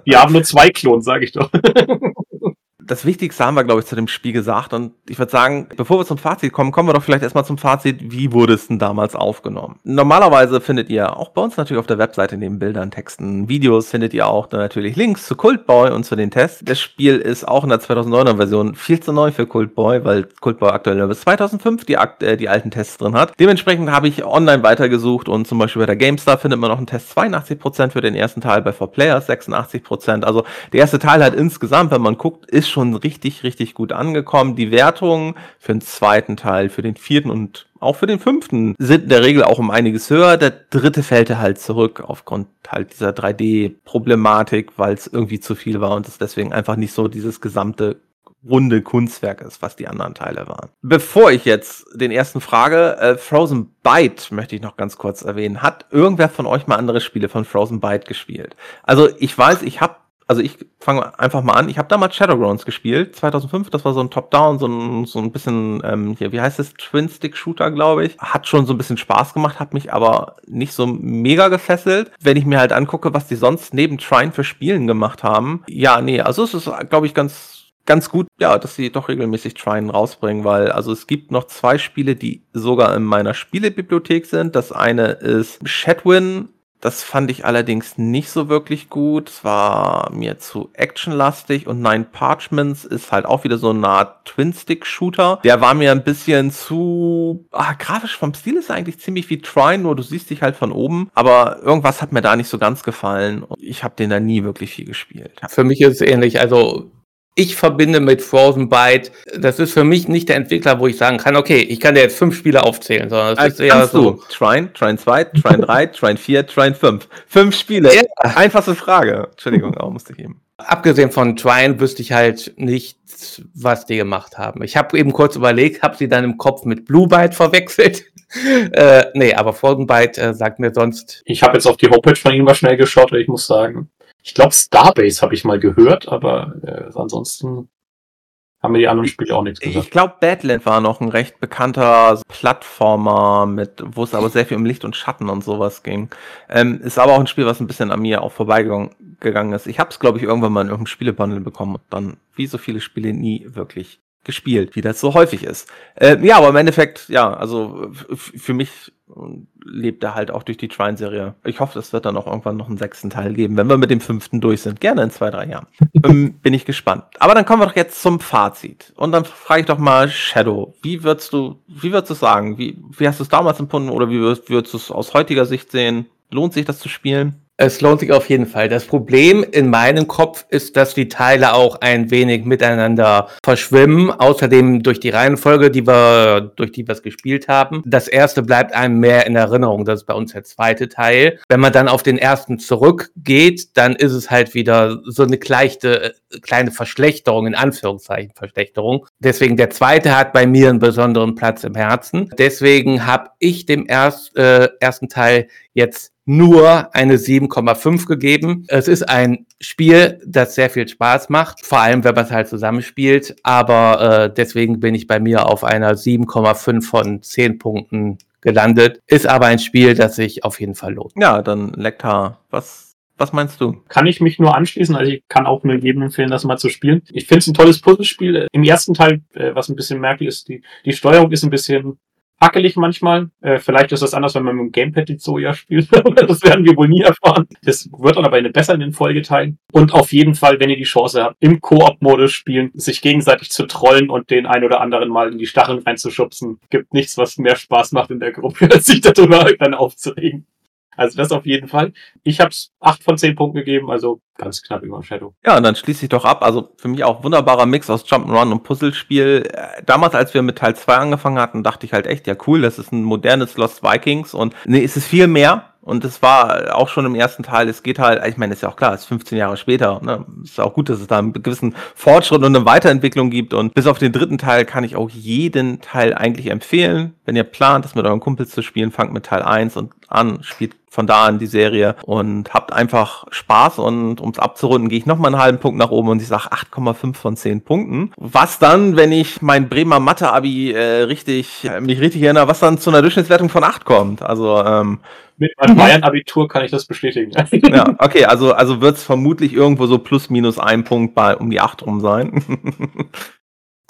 Diablo 2 Klon, sage ich doch. *laughs* Das Wichtigste haben wir, glaube ich, zu dem Spiel gesagt. Und ich würde sagen, bevor wir zum Fazit kommen, kommen wir doch vielleicht erstmal zum Fazit. Wie wurde es denn damals aufgenommen? Normalerweise findet ihr auch bei uns natürlich auf der Webseite neben Bildern, Texten, Videos findet ihr auch dann natürlich Links zu Cultboy und zu den Tests. Das Spiel ist auch in der 2009er Version viel zu neu für Cultboy, weil Cultboy aktuell nur bis 2005 die, äh, die alten Tests drin hat. Dementsprechend habe ich online weitergesucht und zum Beispiel bei der GameStar findet man noch einen Test 82% für den ersten Teil, bei 4Players 86%. Also der erste Teil hat insgesamt, wenn man guckt, ist schon richtig, richtig gut angekommen. Die Wertungen für den zweiten Teil, für den vierten und auch für den fünften sind in der Regel auch um einiges höher. Der dritte fällt halt zurück aufgrund halt dieser 3D-Problematik, weil es irgendwie zu viel war und es deswegen einfach nicht so dieses gesamte runde Kunstwerk ist, was die anderen Teile waren. Bevor ich jetzt den ersten frage, äh, Frozen Byte möchte ich noch ganz kurz erwähnen. Hat irgendwer von euch mal andere Spiele von Frozen Byte gespielt? Also ich weiß, ich habe also ich fange einfach mal an. Ich habe damals Shadowgrounds gespielt, 2005. Das war so ein Top-Down, so ein, so ein bisschen, ähm, hier, wie heißt es, Twin-Stick-Shooter, glaube ich. Hat schon so ein bisschen Spaß gemacht, hat mich aber nicht so mega gefesselt. Wenn ich mir halt angucke, was die sonst neben Trine für Spielen gemacht haben, ja, nee, also es ist, glaube ich, ganz ganz gut, ja, dass sie doch regelmäßig Trine rausbringen, weil also es gibt noch zwei Spiele, die sogar in meiner Spielebibliothek sind. Das eine ist Shadwin. Das fand ich allerdings nicht so wirklich gut. Es war mir zu actionlastig und Nine Parchments ist halt auch wieder so eine Art Twin-Stick-Shooter. Der war mir ein bisschen zu, ah, grafisch vom Stil ist er eigentlich ziemlich wie Trine, nur du siehst dich halt von oben. Aber irgendwas hat mir da nicht so ganz gefallen. Ich habe den da nie wirklich viel gespielt. Für mich ist es ähnlich. Also ich verbinde mit Frozen Byte, das ist für mich nicht der Entwickler, wo ich sagen kann, okay, ich kann dir jetzt fünf Spiele aufzählen, sondern das ist Äh, eher kannst so. du. Trine, Trine 2, Trine 3, *laughs* Trine 4, Trine 5. Fünf Spiele. Ja. Einfachste Frage. Entschuldigung, auch musste ich eben. Abgesehen von Trine wüsste ich halt nicht, was die gemacht haben. Ich habe eben kurz überlegt, habe sie dann im Kopf mit Blue Byte verwechselt. *laughs* äh, nee, aber Frozen Byte äh, sagt mir sonst, Ich habe jetzt auf die Homepage von ihm mal schnell geschaut und ich muss sagen, Ich glaube, Starbase habe ich mal gehört, aber äh, ansonsten haben mir die anderen Spiele auch nichts gesagt. Ich glaube, Badland war noch ein recht bekannter Plattformer, mit, wo es aber sehr viel um Licht und Schatten und sowas ging. Ähm, ist aber auch ein Spiel, was ein bisschen an mir auch vorbeigegangen ist. Ich habe es, glaube ich, irgendwann mal in irgendeinem Spielebundle bekommen und dann, wie so viele Spiele, nie wirklich gespielt, wie das so häufig ist. Äh, ja, aber im Endeffekt, ja, also für mich lebt er halt auch durch die Trine-Serie. Ich hoffe, es wird dann auch irgendwann noch einen sechsten Teil geben, wenn wir mit dem fünften durch sind. Gerne in zwei, drei Jahren. *laughs* ähm, bin ich gespannt. Aber dann kommen wir doch jetzt zum Fazit. Und dann frage ich doch mal Shadow, wie würdest du, wie würdest du sagen? Wie, wie hast du es damals empfunden oder wie würdest, würdest du es aus heutiger Sicht sehen? Lohnt sich das zu spielen? Es lohnt sich auf jeden Fall. Das Problem in meinem Kopf ist, dass die Teile auch ein wenig miteinander verschwimmen. Außerdem durch die Reihenfolge, die wir, durch die wir es gespielt haben. Das erste bleibt einem mehr in Erinnerung. Das ist bei uns der zweite Teil. Wenn man dann auf den ersten zurückgeht, dann ist es halt wieder so eine leichte, äh, kleine Verschlechterung, in Anführungszeichen Verschlechterung. Deswegen der zweite hat bei mir einen besonderen Platz im Herzen. Deswegen habe ich dem erst, äh, ersten Teil jetzt nur eine 7,5 gegeben. Es ist ein Spiel, das sehr viel Spaß macht, vor allem wenn man es halt zusammenspielt. Aber äh, deswegen bin ich bei mir auf einer 7,5 von 10 Punkten gelandet. Ist aber ein Spiel, das sich auf jeden Fall lohnt. Ja, dann Lektar, was was meinst du? Kann ich mich nur anschließen. Also ich kann auch nur jedem empfehlen, das mal zu spielen. Ich finde es ein tolles Puzzlespiel. Im ersten Teil, äh, was ein bisschen merklich ist, die, die Steuerung ist ein bisschen hackelig manchmal. Äh, vielleicht ist das anders, wenn man mit dem Gamepad die Zoya spielt. *laughs* das werden wir wohl nie erfahren. Das wird dann aber eine besser in den Folgeteilen. Und auf jeden Fall, wenn ihr die Chance habt, im Koop-Modus spielen, sich gegenseitig zu trollen und den ein oder anderen mal in die Stacheln reinzuschubsen, gibt nichts, was mehr Spaß macht in der Gruppe, *laughs* als sich darüber dann aufzuregen. Also das auf jeden Fall. Ich habe es 8 von 10 Punkten gegeben, also ganz knapp über Shadow. Ja, und dann schließe ich doch ab. Also für mich auch wunderbarer Mix aus Jump'n'Run und Puzzlespiel. Äh, damals, als wir mit Teil 2 angefangen hatten, dachte ich halt echt, ja cool, das ist ein modernes Lost Vikings. Und nee, es ist viel mehr. Und es war auch schon im ersten Teil, es geht halt, ich meine, ist ja auch klar, es ist 15 Jahre später. Ne? Ist auch gut, dass es da einen gewissen Fortschritt und eine Weiterentwicklung gibt. Und bis auf den dritten Teil kann ich auch jeden Teil eigentlich empfehlen. Wenn ihr plant, das mit euren Kumpels zu spielen, fangt mit Teil 1 und an, spielt von da an die Serie und habt einfach Spaß und ums abzurunden, gehe ich nochmal einen halben Punkt nach oben und ich sage 8,5 von 10 Punkten. Was dann, wenn ich mein Bremer Mathe-Abi äh, richtig, äh, mich richtig erinnere, was dann zu einer Durchschnittswertung von 8 kommt. Also ähm, mit meinem Bayern-Abitur kann ich das bestätigen. *laughs* ja, okay, also, also wird es vermutlich irgendwo so plus minus ein Punkt bei um die 8 rum sein. *laughs*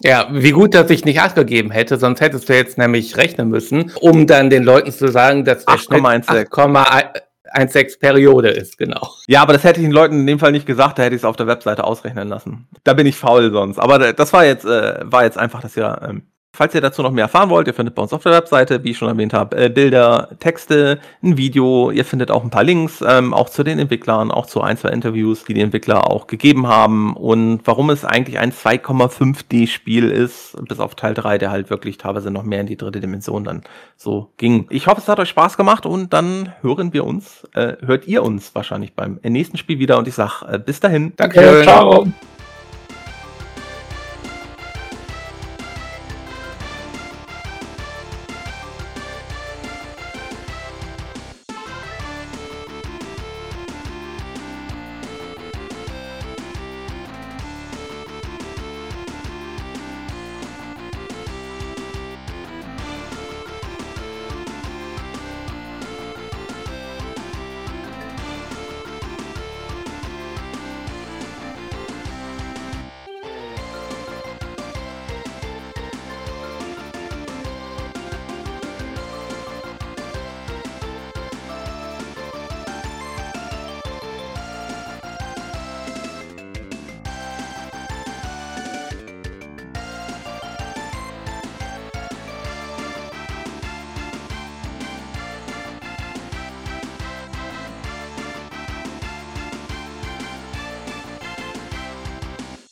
Ja, wie gut, dass ich nicht 8 gegeben hätte, sonst hättest du jetzt nämlich rechnen müssen, um dann den Leuten zu sagen, dass der 8,16 Periode ist, genau. Ja, aber das hätte ich den Leuten in dem Fall nicht gesagt, da hätte ich es auf der Webseite ausrechnen lassen. Da bin ich faul sonst. Aber das war jetzt, äh, war jetzt einfach, dass ihr ähm, Falls ihr dazu noch mehr erfahren wollt, ihr findet bei uns auf der Webseite, wie ich schon erwähnt habe, äh, Bilder, Texte, ein Video. Ihr findet auch ein paar Links, ähm, auch zu den Entwicklern, auch zu ein, zwei Interviews, die die Entwickler auch gegeben haben und warum es eigentlich ein 2,5D-Spiel ist, bis auf Teil 3, der halt wirklich teilweise noch mehr in die dritte Dimension dann so ging. Ich hoffe, es hat euch Spaß gemacht und dann hören wir uns, äh, hört ihr uns wahrscheinlich beim nächsten Spiel wieder und ich sag äh, bis dahin. Danke, ciao.